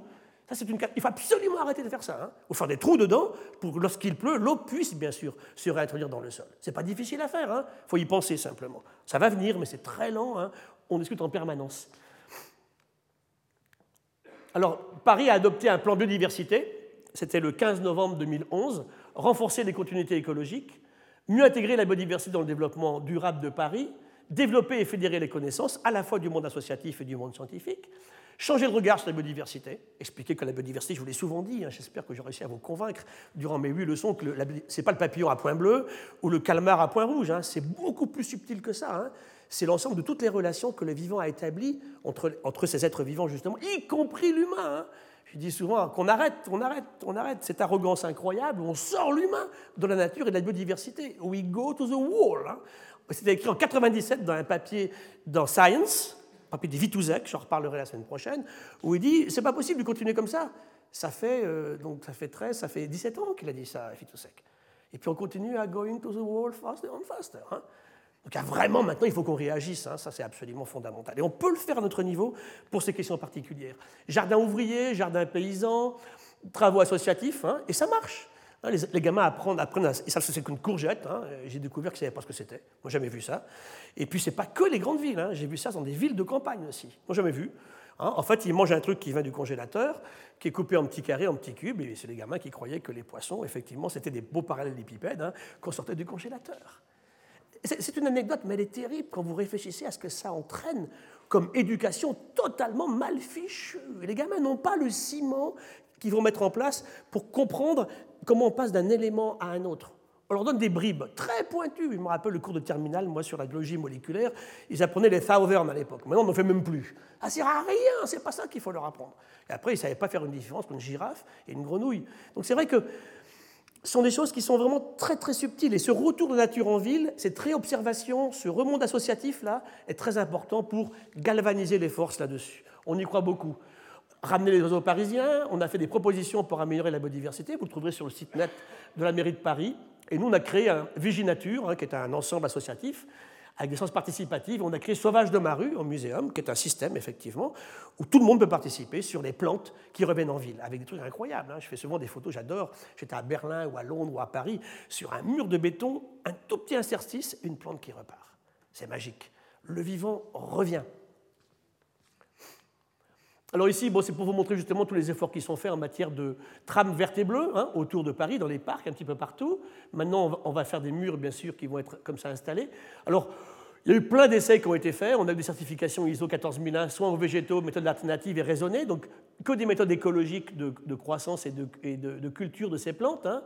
Ça, c'est une... Il faut absolument arrêter de faire ça. Hein. Il faut faire des trous dedans pour que lorsqu'il pleut, l'eau puisse bien sûr se réintroduire dans le sol. Ce n'est pas difficile à faire, il hein. faut y penser simplement. Ça va venir, mais c'est très lent. Hein. On discute en permanence. Alors, Paris a adopté un plan biodiversité, c'était le 15 novembre 2011, renforcer les continuités écologiques, mieux intégrer la biodiversité dans le développement durable de Paris, développer et fédérer les connaissances à la fois du monde associatif et du monde scientifique, changer de regard sur la biodiversité, expliquer que la biodiversité, je vous l'ai souvent dit, hein, j'espère que j'ai réussi à vous convaincre durant mes huit leçons que ce n'est pas le papillon à point bleu ou le calmar à point rouge, hein, c'est beaucoup plus subtil que ça. Hein c'est l'ensemble de toutes les relations que le vivant a établies entre, entre ces êtres vivants, justement, y compris l'humain. Hein. Je dis souvent qu'on arrête, on arrête, on arrête cette arrogance incroyable où on sort l'humain de la nature et de la biodiversité. We go to the wall. Hein. C'était écrit en 97 dans un papier dans Science, papier de Vitouzek, j'en reparlerai la semaine prochaine, où il dit c'est pas possible de continuer comme ça. Ça fait, euh, donc ça fait 13, ça fait 17 ans qu'il a dit ça, Vitouzek. Et puis on continue à going to the wall faster and faster. Hein. Donc vraiment, maintenant, il faut qu'on réagisse, hein, ça c'est absolument fondamental. Et on peut le faire à notre niveau pour ces questions particulières. Jardin ouvrier, jardin paysan, travaux associatifs, hein, et ça marche. Hein, les, gamins apprennent, apprennent ils savent que c'est qu'une courgette. J'ai découvert qu'ils ne savaient pas ce que c'était. Moi, jamais vu ça. Et puis, ce n'est pas que les grandes villes. J'ai vu ça dans des villes de campagne aussi. Moi, jamais vu. En fait, ils mangent un truc qui vient du congélateur, qui est coupé en petits carrés, en petits cubes, et c'est les gamins qui croyaient que les poissons, effectivement, c'était des beaux parallélépipèdes qu'on sortait du congélateur. C'est une anecdote, mais elle est terrible quand vous réfléchissez à ce que ça entraîne comme éducation totalement mal fichue. Les gamins n'ont pas le ciment qu'ils vont mettre en place pour comprendre comment on passe d'un élément à un autre. On leur donne des bribes très pointues. Je me rappelle le cours de terminale, moi, sur la biologie moléculaire. Ils apprenaient les Southern à l'époque. Maintenant, on n'en fait même plus. Ah, c'est à rien, c'est pas ça qu'il faut leur apprendre. Et après, ils ne savaient pas faire une différence entre une girafe et une grenouille. Donc c'est vrai que sont des choses qui sont vraiment très très subtiles. Et ce retour de nature en ville, cette réobservation, ce remonte associatif-là, est très important pour galvaniser les forces là-dessus. On y croit beaucoup. Ramener les oiseaux parisiens, on a fait des propositions pour améliorer la biodiversité, vous le trouverez sur le site net de la mairie de Paris. Et nous, on a créé un Viginature, hein, qui est un ensemble associatif, avec des participatifs. On a créé Sauvage de Maru au muséum, qui est un système, effectivement, où tout le monde peut participer sur les plantes qui reviennent en ville, avec des trucs incroyables. Hein. Je fais souvent des photos, j'adore. J'étais à Berlin ou à Londres ou à Paris, sur un mur de béton, un tout petit interstice, une plante qui repart. C'est magique. Le vivant revient. Alors ici, bon, c'est pour vous montrer justement tous les efforts qui sont faits en matière de trames vertes et bleues hein, autour de Paris, dans les parcs, un petit peu partout. Maintenant, on va faire des murs, bien sûr, qui vont être comme ça installés. Alors, il y a eu plein d'essais qui ont été faits. On a eu des certifications ISO 14001, soins aux végétaux, méthodes alternatives et raisonnées, donc que des méthodes écologiques de, croissance et, de, culture de ces plantes. Hein.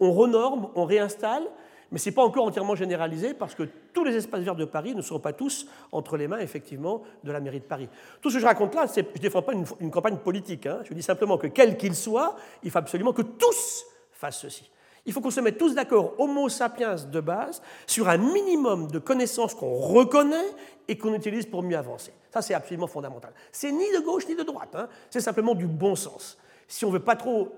On renorme, on réinstalle, mais ce n'est pas encore entièrement généralisé parce que tous les espaces verts de Paris ne sont pas tous entre les mains, effectivement, de la mairie de Paris. Tout ce que je raconte là, je ne défends pas une, campagne politique. Hein. Je dis simplement que, quel qu'il soit, il faut absolument que tous fassent ceci. Il faut qu'on se mette tous d'accord, homo sapiens de base, sur un minimum de connaissances qu'on reconnaît et qu'on utilise pour mieux avancer. Ça, c'est absolument fondamental. C'est ni de gauche ni de droite, hein. c'est simplement du bon sens. Si on ne veut pas trop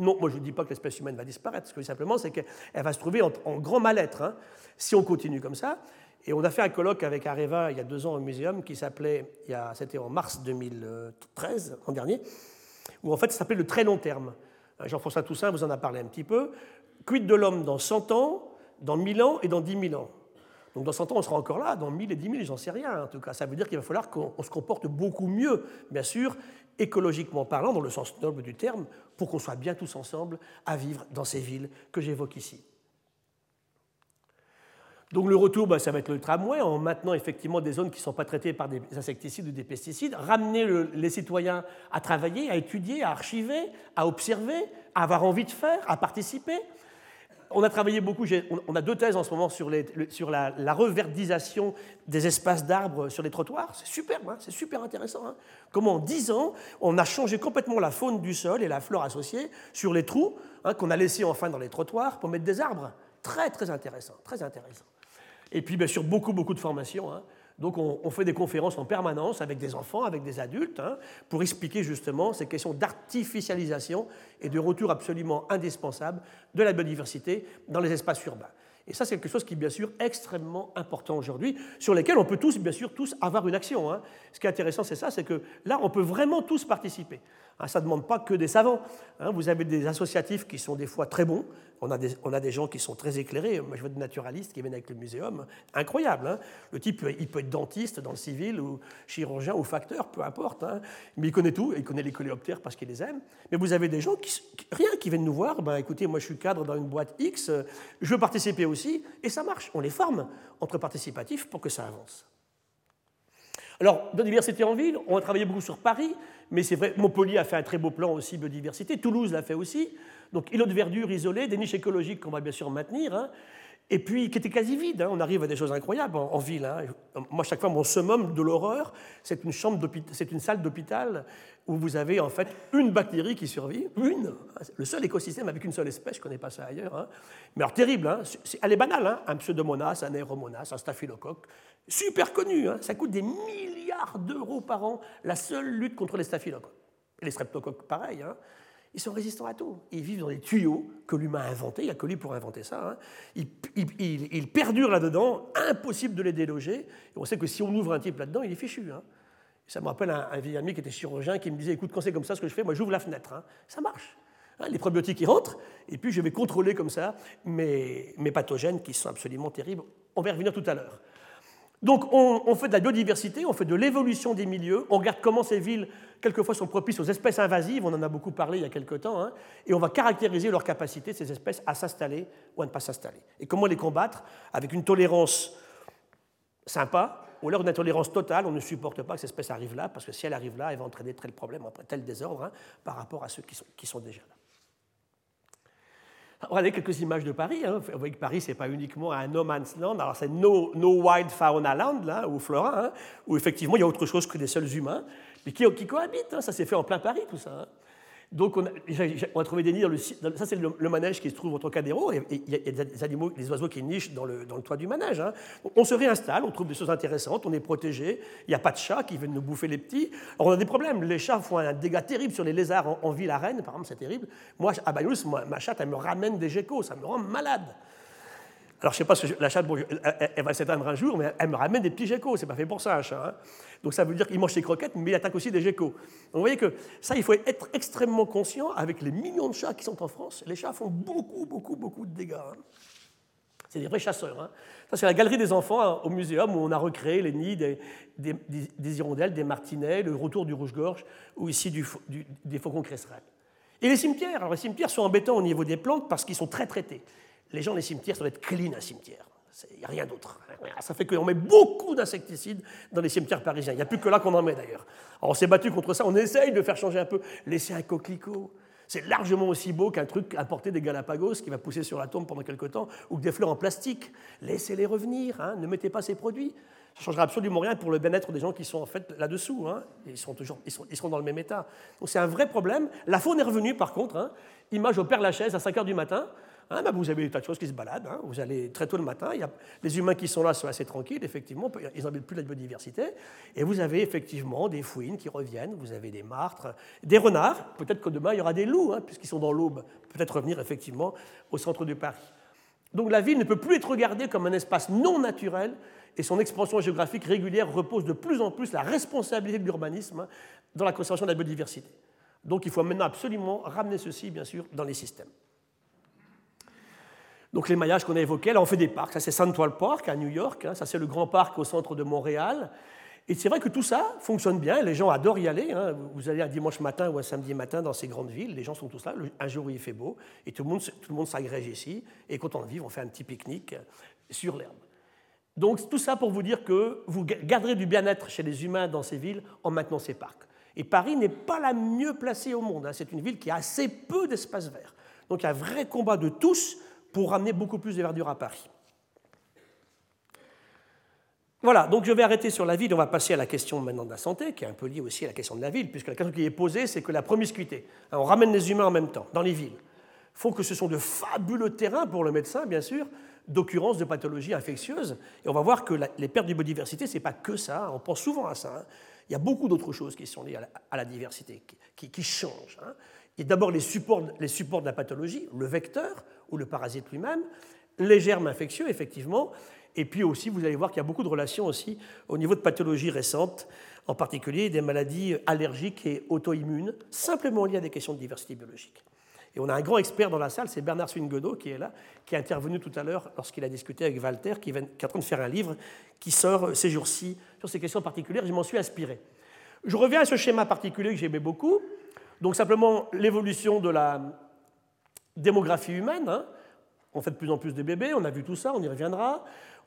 non, moi je ne dis pas que l'espèce humaine va disparaître, ce que je dis simplement, c'est qu'elle va se trouver en, grand mal-être hein, si on continue comme ça. Et on a fait un colloque avec Areva il y a deux ans au muséum qui s'appelait, c'était en mars 2013, l'an dernier, où en fait ça s'appelait le très long terme. Euh, Jean-François Toussaint vous en a parlé un petit peu. Quid de l'homme dans 100 ans, dans 1000 ans et dans 10 000 ans? Donc dans 100 ans, on sera encore là, dans 1000 et 10 000, j'en sais rien en tout cas. Ça veut dire qu'il va falloir qu'on se comporte beaucoup mieux, bien sûr, écologiquement parlant, dans le sens noble du terme, pour qu'on soit bien tous ensemble à vivre dans ces villes que j'évoque ici. Donc le retour, bah, ça va être le tramway, en maintenant effectivement des zones qui ne sont pas traitées par des insecticides ou des pesticides, ramener les citoyens à travailler, à étudier, à archiver, à observer, à avoir envie de faire, à participer on a travaillé beaucoup, on a deux thèses en ce moment sur, la, reverdisation des espaces d'arbres sur les trottoirs. C'est super, hein, c'est super intéressant. Hein. Comment en dix ans, on a changé complètement la faune du sol et la flore associée sur les trous hein, qu'on a laissés enfin dans les trottoirs pour mettre des arbres. Très, très intéressant, très intéressant. Et puis, bien sûr, beaucoup, beaucoup de formations. Donc on, fait des conférences en permanence avec des enfants, avec des adultes, hein, pour expliquer justement ces questions d'artificialisation et de retour absolument indispensable de la biodiversité dans les espaces urbains. Et ça, c'est quelque chose qui est bien sûr extrêmement important aujourd'hui, sur lesquels on peut tous, bien sûr, tous avoir une action. Hein. Ce qui est intéressant, c'est ça, c'est que là, on peut vraiment tous participer. Hein, ça ne demande pas que des savants. Vous avez des associatifs qui sont des fois très bons, on a, des, on a des gens qui sont très éclairés. Moi, je vois des naturalistes qui viennent avec le muséum. Incroyable. Hein. le type, il peut être dentiste dans le civil, ou chirurgien, ou facteur, peu importe. Hein. mais il connaît tout. Il connaît les coléoptères parce qu'il les aime. Mais vous avez des gens qui, rien, qui viennent nous voir. Ben, écoutez, moi, je suis cadre dans une boîte X. Je veux participer aussi. Et ça marche. On les forme entre participatifs pour que ça avance. Alors, biodiversité en ville, on a travaillé beaucoup sur Paris, mais c'est vrai, Montpellier a fait un très beau plan aussi biodiversité, Toulouse l'a fait aussi. Donc îlots de verdure isolés, des niches écologiques qu'on va bien sûr maintenir, hein. Et puis qui étaient quasi vides. Hein. On arrive à des choses incroyables en, ville. Hein. Moi, chaque fois, mon summum de l'horreur, c'est une, chambre c'est une salle d'hôpital où vous avez en fait une bactérie qui survit, une, le seul écosystème avec une seule espèce, je ne connais pas ça ailleurs. Mais alors terrible, elle est banale, un pseudomonas, un aéromonas, un staphylocoque, super connu, ça coûte des milliards d'euros par an la seule lutte contre les staphylocoques. Les streptocoques, pareil. Ils sont résistants à tout. Ils vivent dans des tuyaux que l'humain a inventés. Il n'y a que lui pour inventer ça. Hein. Ils, perdurent là-dedans. Impossible de les déloger. On sait que si on ouvre un type là-dedans, il est fichu. Hein. Ça me rappelle un, vieil ami qui était chirurgien qui me disait Écoute, quand c'est comme ça, ce que je fais, moi j'ouvre la fenêtre. Hein. Ça marche. Les probiotiques, ils rentrent. Et puis je vais contrôler comme ça mes, mes pathogènes qui sont absolument terribles. On va y revenir tout à l'heure. Donc on, fait de la biodiversité, on fait de l'évolution des milieux, on regarde comment ces villes, quelquefois, sont propices aux espèces invasives, on en a beaucoup parlé il y a quelque temps, hein, et on va caractériser leur capacité, ces espèces, à s'installer ou à ne pas s'installer. Et comment les combattre? Avec une tolérance sympa, ou alors une intolérance totale, on ne supporte pas que cette espèce arrive là, parce que si elle arrive là, elle va entraîner tel problème, tel désordre hein, par rapport à ceux qui sont déjà là. Regardez quelques images de Paris. Hein. Vous voyez que Paris, ce n'est pas uniquement un no man's land. Alors, c'est no, wild fauna land, là, ou flora, où effectivement, il y a autre chose que des seuls humains, mais qui, cohabitent. Hein. Ça s'est fait en plein Paris, tout ça. Donc on a, trouvé des nids ça c'est le, manège qui se trouve au Trocadéro, et il y, a des animaux, des oiseaux qui nichent dans le, toit du manège. Hein. On se réinstalle, on trouve des choses intéressantes, on est protégé, il n'y a pas de chats qui viennent nous bouffer les petits. Alors on a des problèmes, les chats font un dégât terrible sur les lézards en, ville à Rennes, par exemple, c'est terrible. Moi, à Bayous, ma chatte, elle me ramène des geckos, ça me rend malade. Alors, je ne sais pas si la chatte, elle, va s'éteindre un jour, mais elle me ramène des petits geckos. C'est pas fait pour ça, un chat. Hein. Donc, ça veut dire qu'il mange ses croquettes, mais il attaque aussi des geckos. Donc, vous voyez que ça, il faut être extrêmement conscient avec les millions de chats qui sont en France. Les chats font beaucoup, beaucoup, beaucoup de dégâts. Hein. C'est des vrais chasseurs. Hein. Ça, c'est la galerie des enfants hein, au muséum où on a recréé les nids des, hirondelles, des martinets, le retour du rouge-gorge ou ici des faucons cresserelles. Et les cimetières. Alors, les cimetières sont embêtants au niveau des plantes parce qu'ils sont très traités les gens les cimetières, ça être clean un cimetière. Il n'y a rien d'autre. Ça fait qu'on met beaucoup d'insecticides dans les cimetières parisiens. Il n'y a plus que là qu'on en met d'ailleurs. on s'est battu contre ça, on essaye de faire changer un peu. Laissez un coquelicot. C'est largement aussi beau qu'un truc importé des Galapagos qui va pousser sur la tombe pendant quelques temps, ou que des fleurs en plastique. Laissez-les revenir, hein. ne mettez pas ces produits. Ça ne changera absolument rien pour le bien-être des gens qui sont en fait là-dessous. Hein. Ils, sont toujours, ils, sont, ils seront dans le même état. Donc c'est un vrai problème. La faune est revenue par contre. Hein. Image au Père Lachaise à 5 h du matin. Hein, bah, vous avez des tas de choses qui se baladent. Hein. Vous allez très tôt le matin. Les humains qui sont là sont assez tranquilles, effectivement. Ils n'embêtent plus la biodiversité. Et vous avez effectivement des fouines qui reviennent. Vous avez des martres, des renards. Peut-être que demain, il y aura des loups, hein, puisqu'ils sont dans l'aube. Peut-être revenir effectivement au centre de Paris. Donc la ville ne peut plus être regardée comme un espace non naturel et son expansion géographique régulière repose de plus en plus la responsabilité de l'urbanisme dans la conservation de la biodiversité. Donc il faut maintenant absolument ramener ceci, bien sûr, dans les systèmes. Donc les maillages qu'on a évoqués, là on fait des parcs. Ça c'est Central Park à New York, hein. ça c'est le grand parc au centre de Montréal. Et c'est vrai que tout ça fonctionne bien, les gens adorent y aller. Hein. Vous allez un dimanche matin ou un samedi matin dans ces grandes villes, les gens sont tous là, un jour où il fait beau, et tout le monde, s'agrège ici, et quand on vit, on fait un petit pique-nique sur l'herbe. Donc tout ça pour vous dire que vous garderez du bien-être chez les humains dans ces villes en maintenant ces parcs. Et Paris n'est pas la mieux placée au monde, hein. c'est une ville qui a assez peu d'espace vert. Donc il y a un vrai combat de tous pour ramener beaucoup plus de verdure à Paris. Voilà, donc je vais arrêter sur la ville, on va passer à la question maintenant de la santé, qui est un peu liée aussi à la question de la ville, puisque la question qui est posée, c'est que la promiscuité, hein, on ramène les humains en même temps, dans les villes, faut que ce sont de fabuleux terrains pour le médecin, bien sûr, d'occurrence de pathologies infectieuses. Et on va voir que les pertes de biodiversité, ce n'est pas que ça, on pense souvent à ça. Hein. Il y a beaucoup d'autres choses qui sont liées à la, diversité, qui, changent. Hein. Il y a d'abord les supports, les supports de la pathologie, le vecteur, ou le parasite lui-même, les germes infectieux, effectivement, et puis aussi, vous allez voir qu'il y a beaucoup de relations aussi au niveau de pathologies récentes, en particulier des maladies allergiques et auto-immunes, simplement liées à des questions de diversité biologique. Et on a un grand expert dans la salle, c'est Bernard Swingodo, qui est là, qui est intervenu tout à l'heure lorsqu'il a discuté avec Walter, qui, est en train de faire un livre qui sort ces jours-ci sur ces questions particulières. Je m'en suis inspiré. Je reviens à ce schéma particulier que j'aimais beaucoup. Donc simplement l'évolution de la, démographie humaine, hein. on fait de plus en plus de bébés, on a vu tout ça, on y reviendra.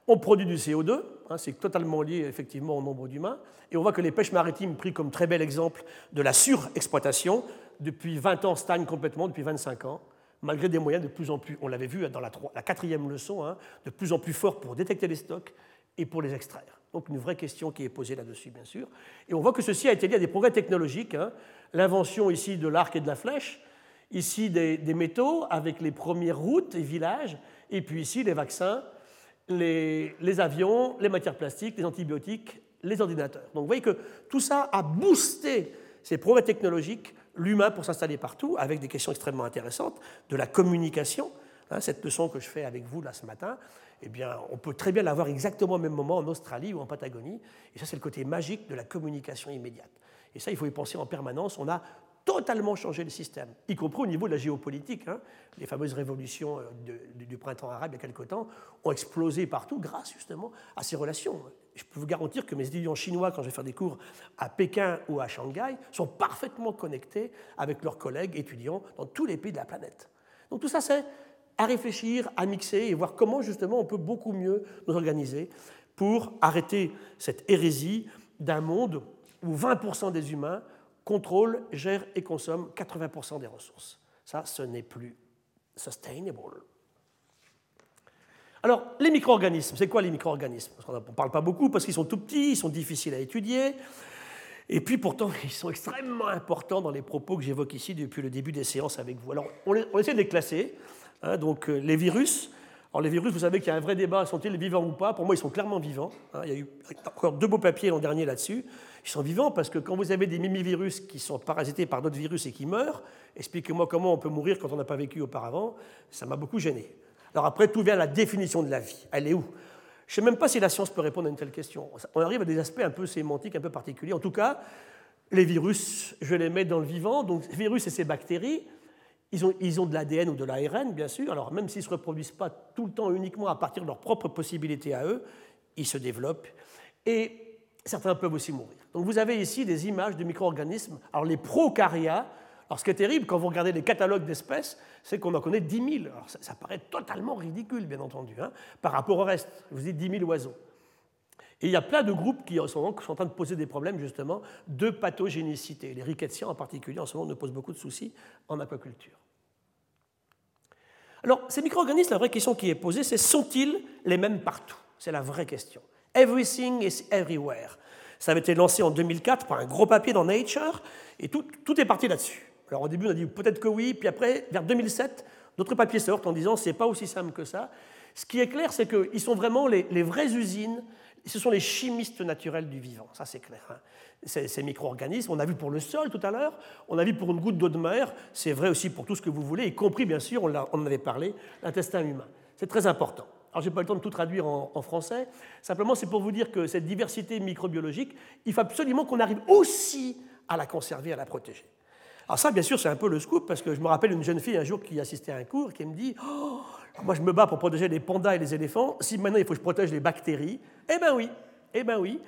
On produit du CO2, hein, c'est totalement lié effectivement au nombre d'humains. Et on voit que les pêches maritimes, pris comme très bel exemple de la surexploitation, depuis 20 ans stagnent complètement, depuis 25 ans, malgré des moyens de plus en plus, on l'avait vu dans la, quatrième leçon, hein, de plus en plus forts pour détecter les stocks et pour les extraire. Donc une vraie question qui est posée là-dessus, bien sûr. Et on voit que ceci a été lié à des progrès technologiques. L'invention ici de l'arc et de la flèche, Ici, des, métaux avec les premières routes et villages, et puis ici, les vaccins, les, avions, les matières plastiques, les antibiotiques, les ordinateurs. Donc vous voyez que tout ça a boosté ces progrès technologiques, l'humain pour s'installer partout, avec des questions extrêmement intéressantes, de la communication. Hein, cette leçon que je fais avec vous là ce matin, eh bien, on peut très bien l'avoir exactement au même moment en Australie ou en Patagonie. Et ça, c'est le côté magique de la communication immédiate. Et ça, il faut y penser en permanence. On a totalement changé le système, y compris au niveau de la géopolitique. Hein. Les fameuses révolutions euh, du, printemps arabe il y a quelque temps ont explosé partout grâce justement à ces relations. Je peux vous garantir que mes étudiants chinois, quand je vais faire des cours à Pékin ou à Shanghai, sont parfaitement connectés avec leurs collègues étudiants dans tous les pays de la planète. Donc tout ça, c'est à réfléchir, à mixer et voir comment justement on peut beaucoup mieux nous organiser pour arrêter cette hérésie d'un monde où 20% des humains contrôle, gère et consomme 80% des ressources. Ça, ce n'est plus sustainable. Alors, les micro-organismes, c'est quoi les micro-organismes? On ne parle pas beaucoup parce qu'ils sont tout petits, ils sont difficiles à étudier. Et puis pourtant, ils sont extrêmement importants dans les propos que j'évoque ici depuis le début des séances avec vous. Alors, on, essaie de les classer. Hein, donc, euh, les virus. Alors, les virus, vous savez qu'il y a un vrai débat sont-ils vivants ou pas? Pour moi, ils sont clairement vivants. Hein. il y a eu encore deux beaux papiers l'an dernier là-dessus. Ils sont vivants parce que quand vous avez des mimivirus qui sont parasités par d'autres virus et qui meurent, expliquez-moi comment on peut mourir quand on n'a pas vécu auparavant. Ça m'a beaucoup gêné. Alors après, tout vient à la définition de la vie. Elle est où? Je ne sais même pas si la science peut répondre à une telle question. On arrive à des aspects un peu sémantiques, un peu particuliers. En tout cas, les virus, je les mets dans le vivant. Donc, virus et ces bactéries, ils ont, ils ont de l'ADN ou de l'ARN, bien sûr. Alors, même s'ils ne se reproduisent pas tout le temps uniquement à partir de leurs propres possibilités à eux, ils se développent. Et certains peuvent aussi mourir. Donc, vous avez ici des images de micro-organismes. Alors, les prokaryotes, alors, ce qui est terrible quand vous regardez les catalogues d'espèces, c'est qu'on en connaît 10 000. Alors, ça, paraît totalement ridicule, bien entendu, hein, par rapport au reste. Je vous dis 10 000 oiseaux. Et il y a plein de groupes qui sont, en train de poser des problèmes, justement, de pathogénicité. Les rickettsia, en particulier, en ce moment, nous posent beaucoup de soucis en aquaculture. Alors, ces micro-organismes, la vraie question qui est posée, c'est sont-ils les mêmes partout? C'est la vraie question. Everything is everywhere. Ça avait été lancé en 2004 par un gros papier dans Nature, et tout, tout est parti là-dessus. Alors au début, on a dit peut-être que oui, puis après, vers 2007, d'autres papiers sortent en disant c'est pas aussi simple que ça. Ce qui est clair, c'est qu'ils sont vraiment les, vraies usines, ce sont les chimistes naturels du vivant, ça c'est clair. Hein. Ces, micro-organismes, on a vu pour le sol tout à l'heure, on a vu pour une goutte d'eau de mer, c'est vrai aussi pour tout ce que vous voulez, y compris bien sûr, on, en avait parlé, l'intestin humain. C'est très important. Alors, je n'ai pas le temps de tout traduire en, français. Simplement, c'est pour vous dire que cette diversité microbiologique, il faut absolument qu'on arrive aussi à la conserver, à la protéger. Alors ça, bien sûr, c'est un peu le scoop, parce que je me rappelle une jeune fille un jour qui assistait à un cours, qui me dit oh, Moi, je me bats pour protéger les pandas et les éléphants, si maintenant il faut que je protège les bactéries, eh bien oui, eh bien oui.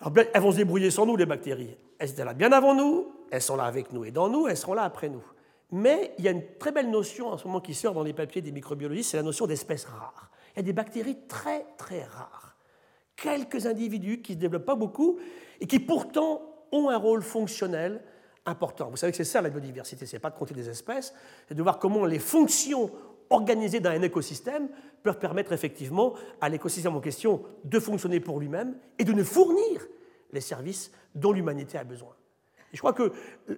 Alors, ben, elles vont se débrouiller sans nous, les bactéries. Elles étaient là bien avant nous, elles sont là avec nous et dans nous, elles seront là après nous. Mais il y a une très belle notion en ce moment qui sort dans les papiers des microbiologistes, c'est la notion d'espèces rares. Il y a des bactéries très, très rares. Quelques individus qui ne se développent pas beaucoup et qui pourtant ont un rôle fonctionnel important. Vous savez que c'est ça la biodiversité, ce n'est pas de compter des espèces, c'est de voir comment les fonctions organisées dans un écosystème peuvent permettre effectivement à l'écosystème en question de fonctionner pour lui-même et de nous fournir les services dont l'humanité a besoin. Je crois que,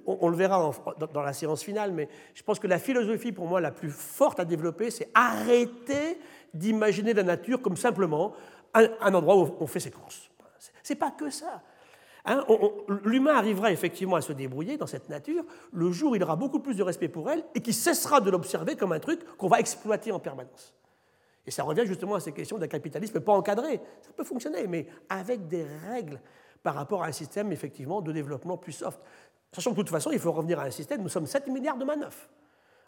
on, le verra dans la séance finale, mais je pense que la philosophie pour moi la plus forte à développer, c'est arrêter d'imaginer la nature comme simplement un, endroit où on fait ses courses. C'est pas que ça. Hein, l'humain arrivera effectivement à se débrouiller dans cette nature le jour où il aura beaucoup plus de respect pour elle et qu'il cessera de l'observer comme un truc qu'on va exploiter en permanence. Et ça revient justement à ces questions d'un capitalisme pas encadré. Ça peut fonctionner, mais avec des règles par rapport à un système effectivement de développement plus soft. Sachant que de toute façon, il faut revenir à un système, nous sommes 7 milliards de manœuvres.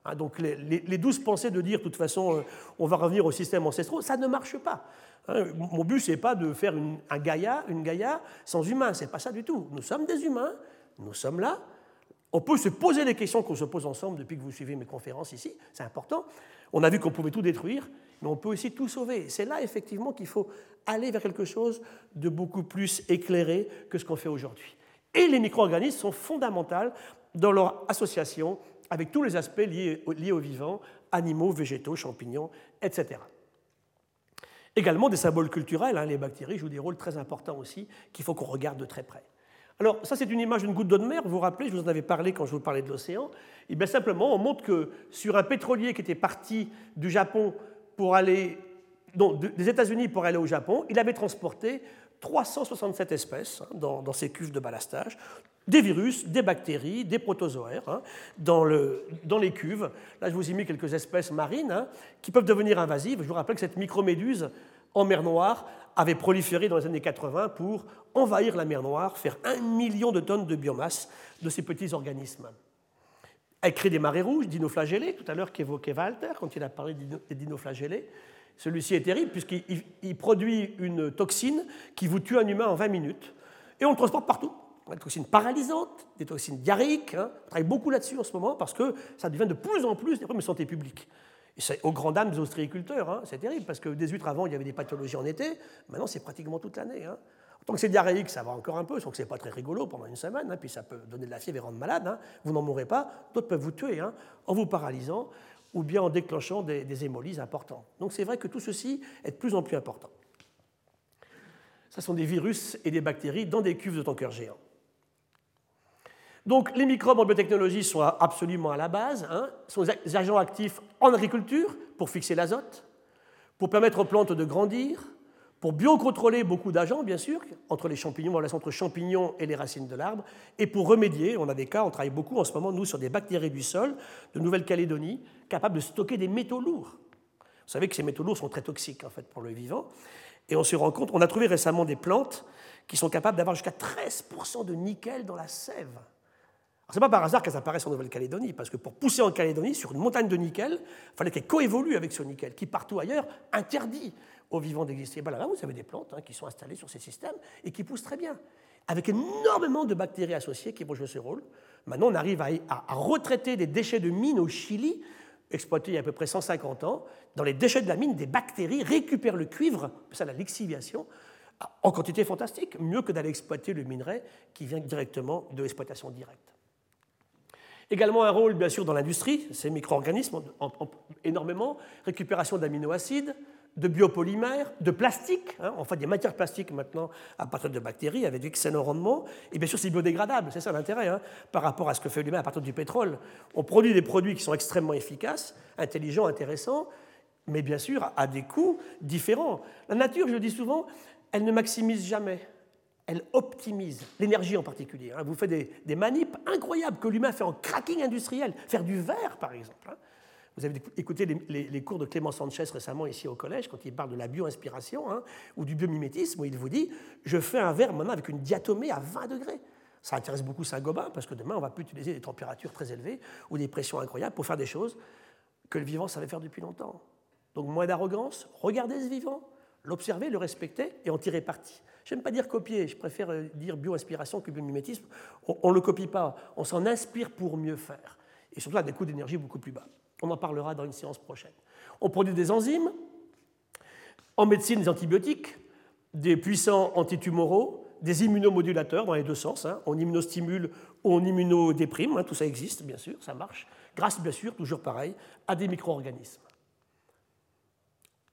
Hein, donc les, les, douze pensées de dire, de toute façon, euh, on va revenir au système ancestral, ça ne marche pas. Hein, mon but, ce n'est pas de faire une, un Gaïa, une Gaïa sans humains, ce n'est pas ça du tout. Nous sommes des humains, nous sommes là. On peut se poser les questions qu'on se pose ensemble depuis que vous suivez mes conférences ici, c'est important. On a vu qu'on pouvait tout détruire, mais on peut aussi tout sauver. C'est là, effectivement, qu'il faut aller vers quelque chose de beaucoup plus éclairé que ce qu'on fait aujourd'hui. Et les micro-organismes sont fondamentaux dans leur association avec tous les aspects liés, liés au vivant, animaux, végétaux, champignons, etc. Également des symboles culturels, hein, les bactéries jouent des rôles très importants aussi qu'il faut qu'on regarde de très près. Alors ça c'est une image d'une goutte d'eau de mer, vous vous rappelez, je vous en avais parlé quand je vous parlais de l'océan. Et bien simplement on montre que sur un pétrolier qui était parti du Japon pour aller, des États-Unis pour aller au Japon, il avait transporté 367 espèces hein, dans, dans, ces cuves de ballastage, des virus, des bactéries, des protozoaires hein, dans, les cuves. Là, je vous ai mis quelques espèces marines hein, qui peuvent devenir invasives. Je vous rappelle que cette microméduse en mer Noire avait proliféré dans les années 80 pour envahir la mer Noire, faire un million de tonnes de biomasse de ces petits organismes. Elle crée des marées rouges, dinoflagellés, tout à l'heure qu'évoquait Walter quand il a parlé des dinoflagellés. Celui-ci est terrible puisqu'il produit une toxine qui vous tue un humain en 20 minutes et on le transporte partout des toxines paralysantes, des toxines diarrhéiques. Hein. On travaille beaucoup là-dessus en ce moment parce que ça devient de plus en plus des problèmes de santé publique. Et c'est aux grandes dames des ostréiculteurs, hein. c'est terrible parce que des huîtres avant, il y avait des pathologies en été, maintenant c'est pratiquement toute l'année. Hein. Tant que c'est diarrhéique, ça va encore un peu, sauf que c'est pas très rigolo pendant une semaine, puis ça peut donner de la fièvre et rendre malade. Vous n'en mourrez pas, d'autres peuvent vous tuer en vous paralysant ou bien en déclenchant des, hémolyses importantes. Donc c'est vrai que tout ceci est de plus en plus important. Ce sont des virus et des bactéries dans des cuves de tankers géants. Donc les microbes en biotechnologie sont absolument à la base, hein, sont des agents actifs en agriculture pour fixer l'azote, pour permettre aux plantes de grandir, pour biocontrôler beaucoup d'agents, bien sûr, entre les champignons, relation entre champignons et les racines de l'arbre, et pour remédier, on a des cas, on travaille beaucoup en ce moment, nous, sur des bactéries du sol de Nouvelle-Calédonie, capables de stocker des métaux lourds. Vous savez que ces métaux lourds sont très toxiques, en fait, pour le vivant. Et on se rend compte, on a trouvé récemment des plantes qui sont capables d'avoir jusqu'à 13% de nickel dans la sève. Ce n'est pas par hasard qu'elles apparaissent en Nouvelle-Calédonie, parce que pour pousser en Calédonie, sur une montagne de nickel, il fallait qu'elles coévoluent avec ce nickel, qui partout ailleurs interdit aux vivants d'exister. Ben là, vous avez des plantes hein, qui sont installées sur ces systèmes et qui poussent très bien, avec énormément de bactéries associées qui vont jouer ce rôle. Maintenant, on arrive à, à retraiter des déchets de mines au Chili, exploités il y a à peu près 150 ans. Dans les déchets de la mine, des bactéries récupèrent le cuivre, ça la lixiviation, en quantité fantastique, mieux que d'aller exploiter le minerai qui vient directement de l'exploitation directe. Également un rôle, bien sûr, dans l'industrie, ces micro-organismes, énormément, récupération d'aminoacides, de biopolymères, de plastique. Hein, on fait des matières plastiques maintenant à partir de bactéries avec d'excellents rendements. Et bien sûr, c'est biodégradable, c'est ça l'intérêt, hein, par rapport à ce que fait l'humain à partir du pétrole. On produit des produits qui sont extrêmement efficaces, intelligents, intéressants, mais bien sûr à des coûts différents. La nature, je le dis souvent, elle ne maximise jamais elle optimise l'énergie en particulier. Hein. Vous faites des, des manips incroyables que l'humain fait en cracking industriel, faire du verre par exemple. Vous avez écouté les, cours de Clément Sanchez récemment ici au collège, quand il parle de la bioinspiration hein, ou du biomimétisme, où il vous dit Je fais un verre maintenant avec une diatomée à 20 degrés. Ça intéresse beaucoup Saint-Gobain, parce que demain, on va plus utiliser des températures très élevées ou des pressions incroyables pour faire des choses que le vivant savait faire depuis longtemps. Donc, moins d'arrogance, regardez ce vivant, l'observer, le respecter et en tirer parti. Je n'aime pas dire copier, je préfère euh, dire bio-inspiration que biomimétisme. On ne le copie pas, on s'en inspire pour mieux faire. Et surtout à des coûts d'énergie beaucoup plus bas. On en parlera dans une séance prochaine. On produit des enzymes, en médecine des antibiotiques, des puissants antitumoraux, des immunomodulateurs dans les deux sens. Hein. On immunostimule ou on immunodéprime, hein, tout ça existe bien sûr, ça marche, grâce bien sûr, toujours pareil, à des micro-organismes.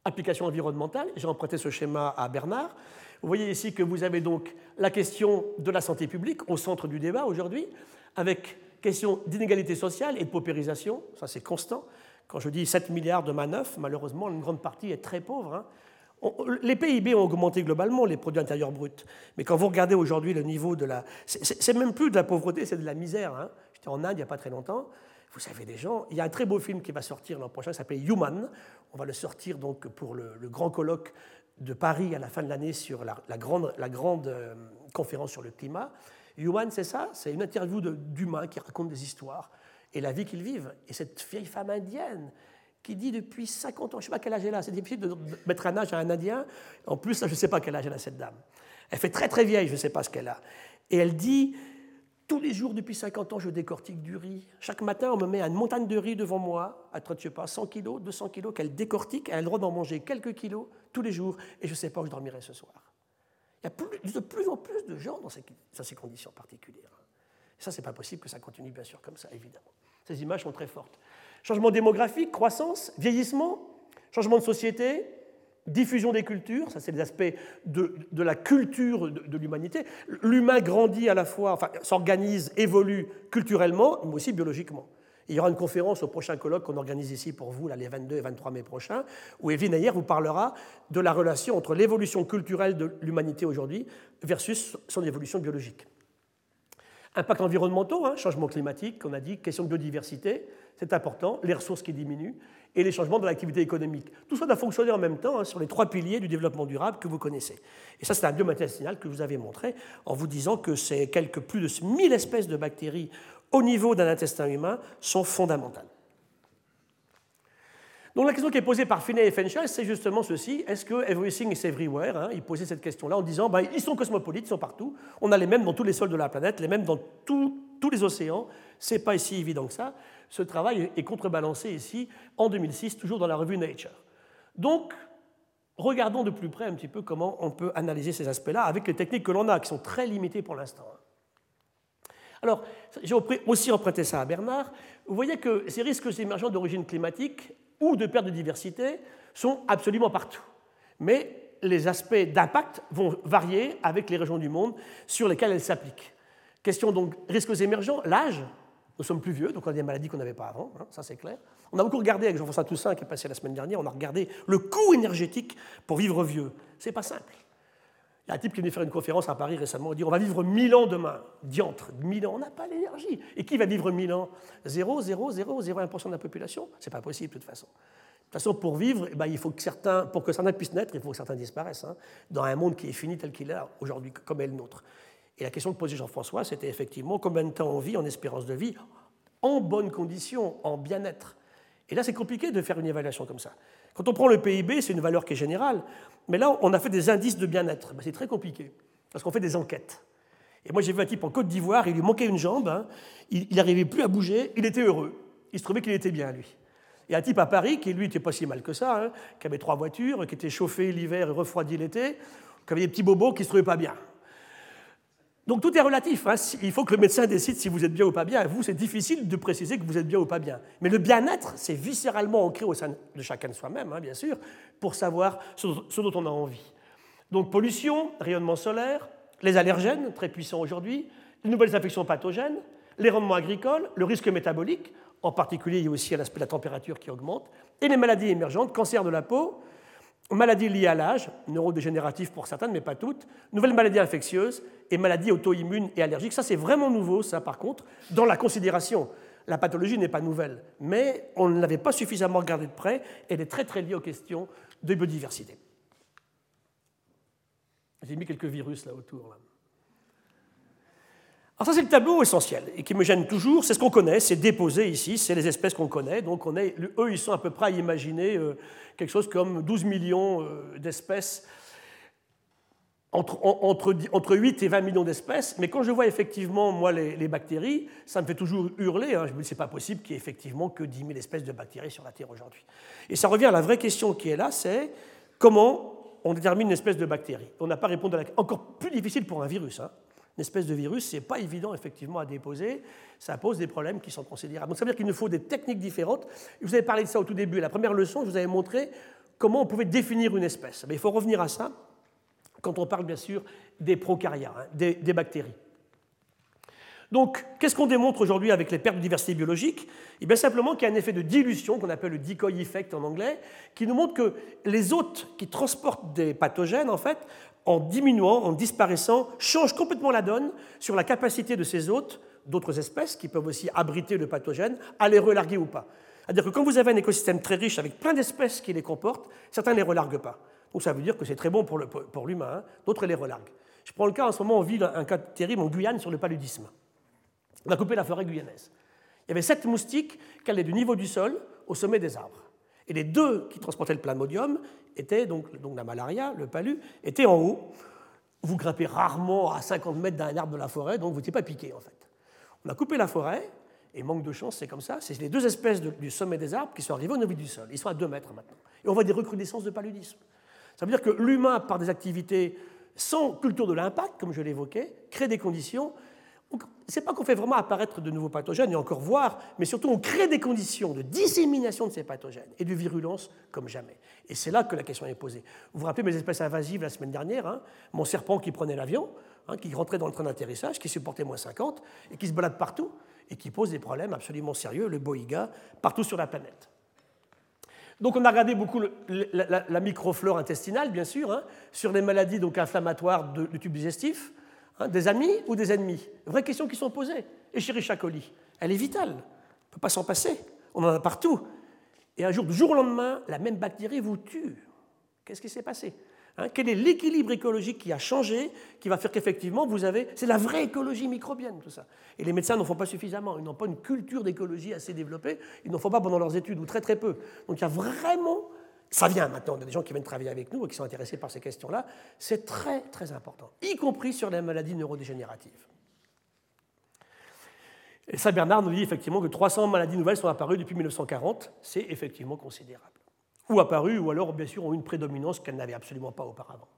Application environnementale, j'ai emprunté ce schéma à Bernard. Vous voyez ici que vous avez donc la question de la santé publique au centre du débat aujourd'hui, avec question d'inégalité sociale et de paupérisation, ça c'est constant. Quand je dis 7 milliards de manœuvres, malheureusement, une grande partie est très pauvre. Hein. les PIB ont augmenté globalement, les produits intérieurs bruts. Mais quand vous regardez aujourd'hui le niveau de la... C'est même plus de la pauvreté, c'est de la misère. Hein. J'étais en Inde il n'y a pas très longtemps. Vous savez, des gens... Il y a un très beau film qui va sortir l'an prochain, qui s'appelle Human. On va le sortir donc pour le, le grand colloque de Paris à la fin de l'année sur la, grande, la grande euh, conférence sur le climat. Human, c'est ça C'est une interview d'humains qui racontent des histoires et la vie qu'ils vivent. Et cette vieille femme indienne qui dit depuis 50 ans, je ne sais pas quel âge elle a, c'est difficile de mettre un âge à un Indien. En plus, je ne sais pas quel âge elle a cette dame. Elle fait très très vieille, je ne sais pas ce qu'elle a. Et elle dit tous les jours depuis 50 ans, je décortique du riz. Chaque matin, on me met une montagne de riz devant moi, à pas, 100 kilos, 200 kilos, qu'elle décortique. Elle a le droit d'en manger quelques kilos tous les jours, et je ne sais pas où je dormirai ce soir. Il y a de plus en plus de gens dans ces, conditions particulières. Et ça, c'est pas possible que ça continue, bien sûr, comme ça, évidemment. Ces images sont très fortes. Changement démographique, croissance, vieillissement, changement de société, diffusion des cultures, ça c'est des aspects de, la culture de, l'humanité. L'humain grandit à la fois, enfin s'organise, évolue culturellement, mais aussi biologiquement. Il y aura une conférence au prochain colloque qu'on organise ici pour vous, les 22 et 23 mai prochains, où Evelyne Ayer vous parlera de la relation entre l'évolution culturelle de l'humanité aujourd'hui versus son évolution biologique. Impact environnementaux, hein, changement climatique, on a dit, question de biodiversité, c'est important, les ressources qui diminuent, et les changements de l'activité économique. Tout ça doit fonctionner en même temps hein, sur les trois piliers du développement durable que vous connaissez. Et ça, c'est un biomatériel signal que vous avais montré en vous disant que c'est quelques plus de 1000 espèces de bactéries au niveau d'un intestin humain sont fondamentales. Donc la question qui est posée par Finney et Fenchel, c'est justement ceci est-ce que everything is everywhere hein? Ils posaient cette question-là en disant ben, ils sont cosmopolites, ils sont partout, on a les mêmes dans tous les sols de la planète, les mêmes dans tous les océans, c'est pas si évident que ça. Ce travail est contrebalancé ici en 2006, toujours dans la revue Nature. Donc, regardons de plus près un petit peu comment on peut analyser ces aspects-là avec les techniques que l'on a, qui sont très limitées pour l'instant. Alors, j'ai aussi emprunté ça à Bernard. Vous voyez que ces risques émergents d'origine climatique ou de perte de diversité sont absolument partout. Mais les aspects d'impact vont varier avec les régions du monde sur lesquelles elles s'appliquent. Question donc risques émergents, l'âge. Nous sommes plus vieux, donc on a des maladies qu'on n'avait pas avant, hein, ça c'est clair. On a beaucoup regardé avec Jean-François Toussaint qui est passé la semaine dernière, on a regardé le coût énergétique pour vivre vieux. C'est pas simple. Il y a un type qui est venu faire une conférence à Paris récemment, il dit on va vivre 1000 ans demain. Diantre, 1000 ans, on n'a pas l'énergie. Et qui va vivre 1000 ans? 0, 0, 0, 0,1% de la population? C'est pas possible de toute façon. De toute façon, pour vivre, eh ben, il faut que certains, pour que certains puissent naître, il faut que certains disparaissent, hein, dans un monde qui est fini tel qu'il est aujourd'hui, comme est le nôtre. Et la question que posait Jean-François, c'était effectivement combien de temps on vit en espérance de vie, en bonne condition, en bien-être? Et là, c'est compliqué de faire une évaluation comme ça. Quand on prend le PIB, c'est une valeur qui est générale, mais là, on a fait des indices de bien-être. Ben, c'est très compliqué, parce qu'on fait des enquêtes. Et moi, j'ai vu un type en Côte d'Ivoire, il lui manquait une jambe, hein. il n'arrivait plus à bouger, il était heureux. Il se trouvait qu'il était bien, lui. Et un type à Paris, qui lui n'était pas si mal que ça, hein, qui avait trois voitures, qui était chauffé l'hiver et refroidi l'été, qui avait des petits bobos qui ne se trouvaient pas bien. Donc tout est relatif. Hein. Il faut que le médecin décide si vous êtes bien ou pas bien. Vous, c'est difficile de préciser que vous êtes bien ou pas bien. Mais le bien-être, c'est viscéralement ancré au sein de chacun de soi-même, hein, bien sûr, pour savoir ce dont on a envie. Donc pollution, rayonnement solaire, les allergènes, très puissants aujourd'hui, les nouvelles infections pathogènes, les rendements agricoles, le risque métabolique, en particulier, il y a aussi l'aspect de la température qui augmente, et les maladies émergentes, cancer de la peau, maladies liées à l'âge, neurodégénératives pour certaines, mais pas toutes, nouvelles maladies infectieuses et maladies auto-immunes et allergiques. Ça, c'est vraiment nouveau, ça, par contre, dans la considération. La pathologie n'est pas nouvelle, mais on ne l'avait pas suffisamment regardée de près. Elle est très, très liée aux questions de biodiversité. J'ai mis quelques virus là autour. Là. Alors ça, c'est le tableau essentiel et qui me gêne toujours. C'est ce qu'on connaît, c'est déposé ici, c'est les espèces qu'on connaît. Donc eux, ils sont à peu près à imaginer euh, quelque chose comme 12 millions euh, d'espèces, entre, 8 et 20 millions d'espèces. Mais quand je vois effectivement, moi, les, bactéries, ça me fait toujours hurler. Hein. Je me dis, c'est pas possible qu'il y ait effectivement que 10 000 espèces de bactéries sur la Terre aujourd'hui. Et ça revient à la vraie question qui est là, c'est comment on détermine une espèce de bactérie? On n'a pas répondu à la... Encore plus difficile pour un virus. Hein une espèce de virus, ce n'est pas évident effectivement à déposer, ça pose des problèmes qui sont considérables. Donc ça veut dire qu'il nous faut des techniques différentes. Vous avez parlé de ça au tout début. La première leçon, je vous avais montré comment on pouvait définir une espèce. Mais il faut revenir à ça quand on parle bien sûr des procariats, hein, des, des bactéries. Donc, qu'est-ce qu'on démontre aujourd'hui avec les pertes de diversité biologique? Eh bien, simplement qu'il y a un effet de dilution, qu'on appelle le decoy effect en anglais, qui nous montre que les hôtes qui transportent des pathogènes, en fait, en diminuant, en disparaissant, change complètement la donne sur la capacité de ces hôtes, d'autres espèces qui peuvent aussi abriter le pathogène, à les relarguer ou pas. C'est-à-dire que quand vous avez un écosystème très riche avec plein d'espèces qui les comportent, certains ne les relarguent pas. Donc ça veut dire que c'est très bon pour l'humain, hein. d'autres les relarguent. Je prends le cas en ce moment, on vit un cas terrible en Guyane sur le paludisme. On a coupé la forêt guyanaise. Il y avait sept moustiques qui allaient du niveau du sol au sommet des arbres. Et les deux qui transportaient le plasmodium étaient, donc, donc la malaria, le palu, étaient en haut. Vous grimpez rarement à 50 mètres d'un arbre de la forêt, donc vous n'étiez pas piqué en fait. On a coupé la forêt, et manque de chance, c'est comme ça, c'est les deux espèces du sommet des arbres qui sont arrivées au niveau du sol. Ils sont à 2 mètres maintenant. Et on voit des recrudescences de paludisme. Ça veut dire que l'humain, par des activités sans culture de l'impact, comme je l'évoquais, crée des conditions c'est pas qu'on fait vraiment apparaître de nouveaux pathogènes, et encore voir, mais surtout on crée des conditions de dissémination de ces pathogènes et de virulence comme jamais. Et c'est là que la question est posée. Vous vous rappelez mes espèces invasives la semaine dernière, hein mon serpent qui prenait l'avion, hein, qui rentrait dans le train d'atterrissage, qui supportait moins 50, et qui se balade partout, et qui pose des problèmes absolument sérieux, le boïga, partout sur la planète. Donc on a regardé beaucoup la, microflore intestinale, bien sûr, hein, sur les maladies donc inflammatoires du tube digestif, Hein, des amis ou des ennemis Vraies questions qui sont posées. Et Escherichia coli, elle est vitale. On ne peut pas s'en passer. On en a partout. Et un jour, du jour au lendemain, la même bactérie vous tue. Qu'est-ce qui s'est passé hein, Quel est l'équilibre écologique qui a changé, qui va faire qu'effectivement vous avez. C'est la vraie écologie microbienne, tout ça. Et les médecins n'en font pas suffisamment. Ils n'ont pas une culture d'écologie assez développée. Ils n'en font pas pendant leurs études, ou très très peu. Donc il y a vraiment ça vient maintenant, des gens qui viennent travailler avec nous et qui sont intéressés par ces questions-là. C'est très, très important, y compris sur les maladies neurodégénératives. Et ça, Bernard nous dit effectivement que 300 maladies nouvelles sont apparues depuis 1940. C'est effectivement considérable. Ou apparues, ou alors, bien sûr, ont une prédominance qu'elles n'avaient absolument pas auparavant.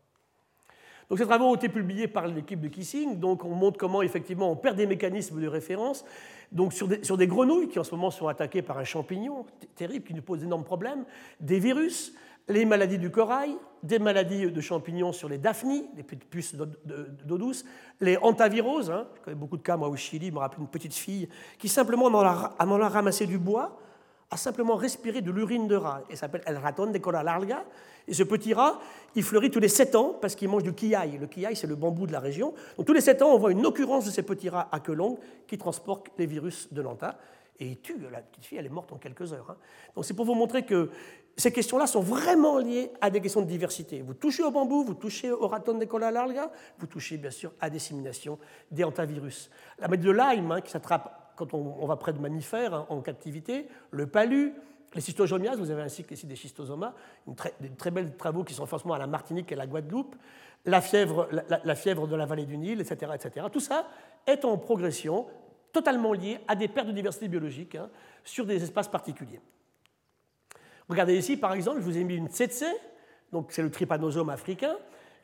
Donc ces travaux ont été publiés par l'équipe de Kissing. Donc on montre comment effectivement on perd des mécanismes de référence. Donc sur des, sur des grenouilles qui en ce moment sont attaquées par un champignon terrible qui nous pose d'énormes problèmes, des virus, les maladies du corail, des maladies de champignons sur les daphnies, les puces d'eau douce, les hantaviroses, hein, je connais beaucoup de cas moi au Chili, je me rappelle une petite fille qui simplement en allant ramasser du bois, a simplement respiré de l'urine de rat. Il s'appelle El raton de cola larga. Et ce petit rat, il fleurit tous les 7 ans parce qu'il mange du kiai. Le kiai, c'est le bambou de la région. Donc tous les 7 ans, on voit une occurrence de ces petits rats à queue longue qui transportent les virus de l'anta. Et il tue. La petite fille, elle est morte en quelques heures. Hein. Donc c'est pour vous montrer que ces questions-là sont vraiment liées à des questions de diversité. Vous touchez au bambou, vous touchez au raton de cola larga, vous touchez bien sûr à dissémination des hantavirus. La maladie de Lyme, hein, qui s'attrape quand on, va près de mammifères hein, en captivité, le palu, les schistosomiases, vous avez un cycle ici des schistosomas, des très belles travaux qui sont forcément à la Martinique et à la Guadeloupe, la fièvre, de la vallée du Nil, etc., etc. Tout ça est en progression, totalement lié à des pertes de diversité biologique hein, sur des espaces particuliers. Regardez ici, par exemple, je vous ai mis une tsetse, donc c'est le trypanosome africain,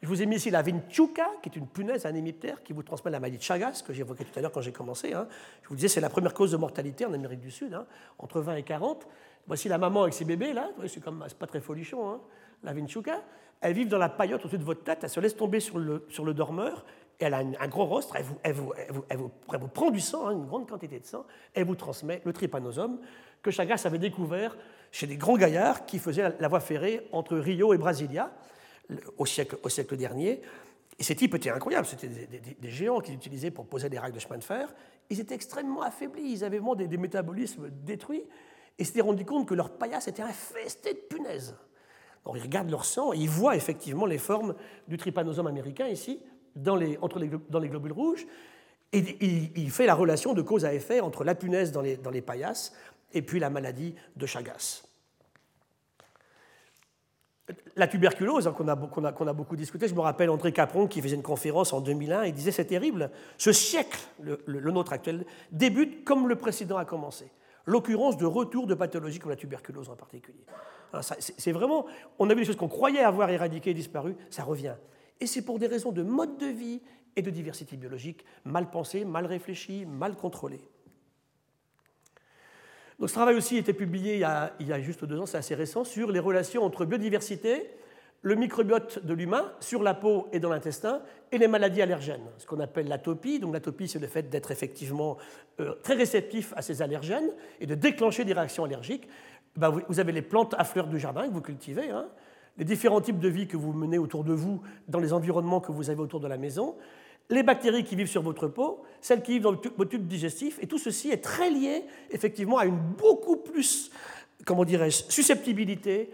je vous ai mis ici la vinchuca, qui est une punaise, un hémiptère, qui vous transmet la maladie de Chagas, que j'évoquais tout à l'heure quand j'ai commencé. Hein. Je vous disais, c'est la première cause de mortalité en Amérique du Sud, hein, entre 20 et 40. Voici la maman avec ses bébés, là. C'est pas très folichon, hein, la vinchuca. Elles vivent dans la paillote au-dessus de votre tête, elle se laisse tomber sur le, sur le dormeur, et elle a un, gros rostre, elle vous, elle, elle, prend du sang, une grande quantité de sang, et elle vous transmet le trypanosome que Chagas avait découvert chez des grands gaillards qui faisaient la voie ferrée entre Rio et Brasilia au siècle, dernier. Et ces types étaient incroyables, c'était des, géants qu'ils utilisaient pour poser des rails de chemin de fer. Ils étaient extrêmement affaiblis, ils avaient vraiment des, métabolismes détruits, et s'étaient rendus compte que leur paillasse était infestée de punaises. Donc ils regardent leur sang et ils voient effectivement les formes du trypanosome américain ici, dans les, entre les, dans les globules rouges, et il, fait la relation de cause à effet entre la punaise dans les, dans les paillasses et puis la maladie de Chagas. La tuberculose, hein, qu'on a, beaucoup discuté, je me rappelle André Capron qui faisait une conférence en 2001, il disait c'est terrible, ce siècle, le, nôtre actuel, débute comme le précédent a commencé. L'occurrence de retour de pathologies comme la tuberculose en particulier. C'est vraiment, on a vu des choses qu'on croyait avoir éradiquées et disparues, ça revient. Et c'est pour des raisons de mode de vie et de diversité biologique, mal pensées, mal réfléchies, mal contrôlées. Donc, ce travail aussi a été publié il y a, juste deux ans, c'est assez récent, sur les relations entre biodiversité, le microbiote de l'humain sur la peau et dans l'intestin, et les maladies allergènes, ce qu'on appelle l'atopie. L'atopie, c'est le fait d'être effectivement euh, très réceptif à ces allergènes et de déclencher des réactions allergiques. Ben, vous, avez les plantes à fleurs du jardin que vous cultivez, hein, les différents types de vie que vous menez autour de vous dans les environnements que vous avez autour de la maison, les bactéries qui vivent sur votre peau, celles qui vivent dans votre tube digestif, et tout ceci est très lié effectivement à une beaucoup plus, comment dirais-je, susceptibilité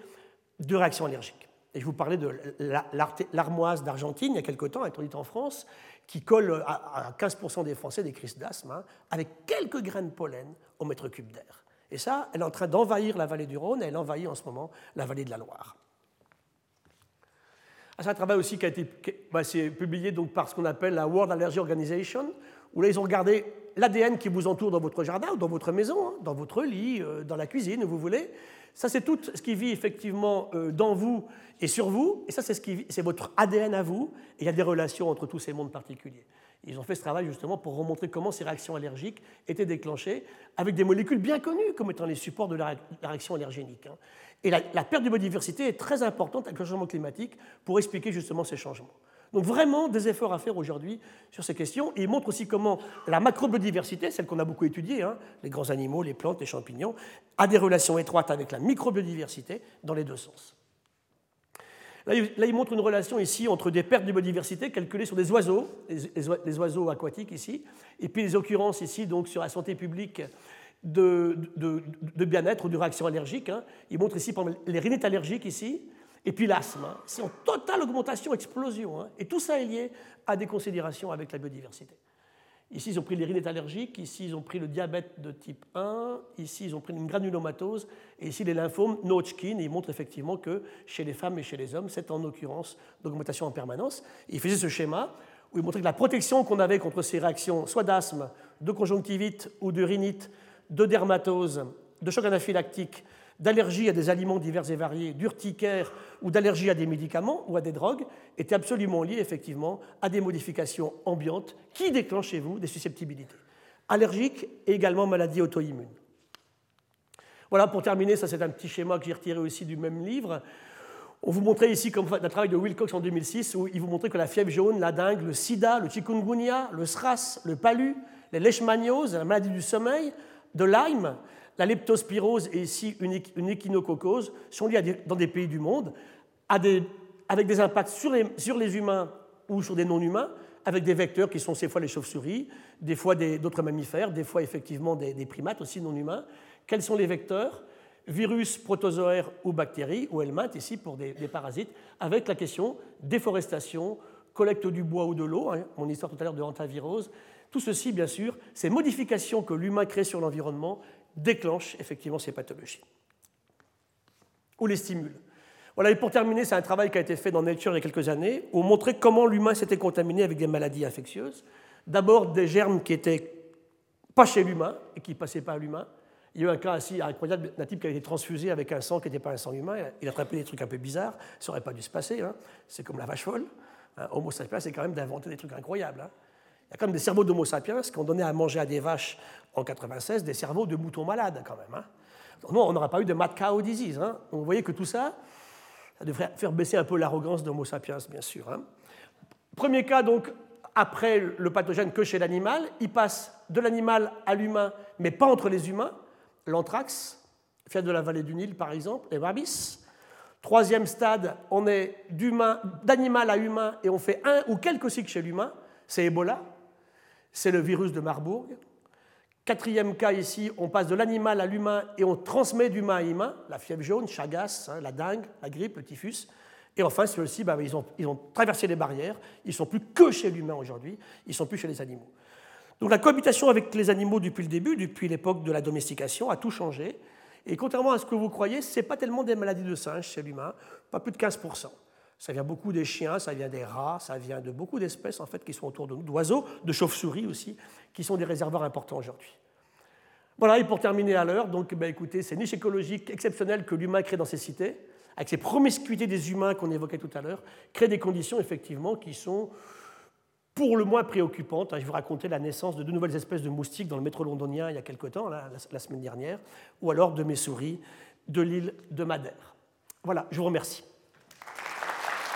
de réactions allergiques. Et je vous parlais de l'armoise d'Argentine il y a quelque temps, interdite en France, qui colle à 15% des Français des crises d'asthme, hein, avec quelques grains de pollen au mètre cube d'air. Et ça, elle est en train d'envahir la vallée du Rhône, et elle envahit en ce moment la vallée de la Loire. Ah, c'est un travail aussi qui a été bah, publié donc par ce qu'on appelle la World Allergy Organization, où là ils ont regardé l'ADN qui vous entoure dans votre jardin ou dans votre maison, hein, dans votre lit, euh, dans la cuisine, où vous voulez. Ça, c'est tout ce qui vit effectivement euh, dans vous et sur vous, et ça, c'est, votre ADN à vous, et il y a des relations entre tous ces mondes particuliers. Ils ont fait ce travail justement pour remontrer comment ces réactions allergiques étaient déclenchées avec des molécules bien connues comme étant les supports de la réaction allergénique. Et la, perte de biodiversité est très importante avec le changement climatique pour expliquer justement ces changements. Donc vraiment des efforts à faire aujourd'hui sur ces questions. Et il montre aussi comment la macrobiodiversité, celle qu'on a beaucoup étudiée, hein, les grands animaux, les plantes, les champignons, a des relations étroites avec la microbiodiversité dans les deux sens. Là, il montre une relation ici entre des pertes de biodiversité calculées sur des oiseaux, les, oiseaux aquatiques ici, et puis les occurrences ici donc sur la santé publique de, bien-être ou de réaction allergique. Hein. Il montre ici les rhinites allergiques ici, et puis l'asthme. Hein. C'est en totale augmentation, explosion. Hein. Et tout ça est lié à des considérations avec la biodiversité. Ici, ils ont pris les rhinites allergiques, ici, ils ont pris le diabète de type 1, ici, ils ont pris une granulomatose, et ici, les lymphomes Hodgkin, ils montrent effectivement que chez les femmes et chez les hommes, c'est en occurrence d'augmentation en permanence. Ils faisaient ce schéma où ils montraient que la protection qu'on avait contre ces réactions, soit d'asthme, de conjonctivite ou de rhinite, de dermatose, de choc anaphylactique, d'allergie à des aliments divers et variés, d'urticaire ou d'allergie à des médicaments ou à des drogues, était absolument lié effectivement à des modifications ambiantes qui déclenchent chez vous des susceptibilités allergiques et également maladies auto-immunes. Voilà, pour terminer, ça c'est un petit schéma que j'ai retiré aussi du même livre, On vous montrait ici comme un travail de Wilcox en 2006 où il vous montrait que la fièvre jaune, la dengue, le sida, le chikungunya, le SRAS, le palu, les leishmanioses, la maladie du sommeil, de Lyme, la leptospirose et ici une échinococose sont liés dans des pays du monde avec des impacts sur les, humains ou sur des non-humains, avec des vecteurs qui sont ces fois les chauves-souris, des fois d'autres mammifères, des fois effectivement des, primates aussi non-humains. Quels sont les vecteurs? Virus, protozoaires ou bactéries, ou helminths ici pour des, parasites, avec la question déforestation, collecte du bois ou de l'eau, hein, mon histoire tout à l'heure de hantavirose. Tout ceci, bien sûr, ces modifications que l'humain crée sur l'environnement déclenchent effectivement ces pathologies ou les stimulent. Voilà, et pour terminer, c'est un travail qui a été fait dans Nature il y a quelques années, où on montrait comment l'humain s'était contaminé avec des maladies infectieuses. D'abord des germes qui étaient pas chez l'humain et qui passaient pas à l'humain. Il y a eu un cas assez incroyable d'un type qui a été transfusé avec un sang qui n'était pas un sang humain. Il a attrapé des trucs un peu bizarres. Ça n'aurait pas dû se passer. Hein. C'est comme la vache folle. Hein. Homo sapiens, c'est quand même d'inventer des trucs incroyables. Hein. Il y a quand même des cerveaux d'Homo sapiens qui ont donné à manger à des vaches en 96 des cerveaux de moutons malades quand même. Non, on n'aurait pas eu de mad cow disease. Donc vous voyez que tout ça, ça devrait faire baisser un peu l'arrogance d'Homo sapiens, bien sûr. Hein. Premier cas, donc, après le pathogène que chez l'animal, il passe de l'animal à l'humain, mais pas entre les humains. L'anthrax, fait de la vallée du Nil, par exemple, rabies. Troisième stade, on est d'animal à humain et on fait un ou quelques cycles chez l'humain. C'est Ebola, c'est le virus de Marburg. Quatrième cas ici, on passe de l'animal à l'humain et on transmet d'humain à humain, la fièvre jaune, Chagas, hein, la dengue, la grippe, le typhus. Et enfin, ceux-ci, bah, ils, ont, ils, ont, traversé les barrières, ils ne sont plus que chez l'humain aujourd'hui, ils ne sont plus chez les animaux. Donc la cohabitation avec les animaux depuis le début, depuis l'époque de la domestication, a tout changé. Et contrairement à ce que vous croyez, ce n'est pas tellement des maladies de singe chez l'humain, pas plus de 15%. Ça vient beaucoup des chiens, ça vient des rats, ça vient de beaucoup d'espèces en fait qui sont autour de nous, d'oiseaux, de chauves-souris aussi, qui sont des réservoirs importants aujourd'hui. Voilà, et pour terminer à l'heure, donc bah, écoutez, ces niches écologiques exceptionnelles que l'humain crée dans ces cités, avec ces promiscuités des humains qu'on évoquait tout à l'heure, créent des conditions effectivement qui sont pour le moins préoccupantes. Je vous racontais la naissance de deux nouvelles espèces de moustiques dans le métro londonien il y a quelque temps, la, la semaine dernière, ou alors de mes souris de l'île de Madère. Voilà, je vous remercie.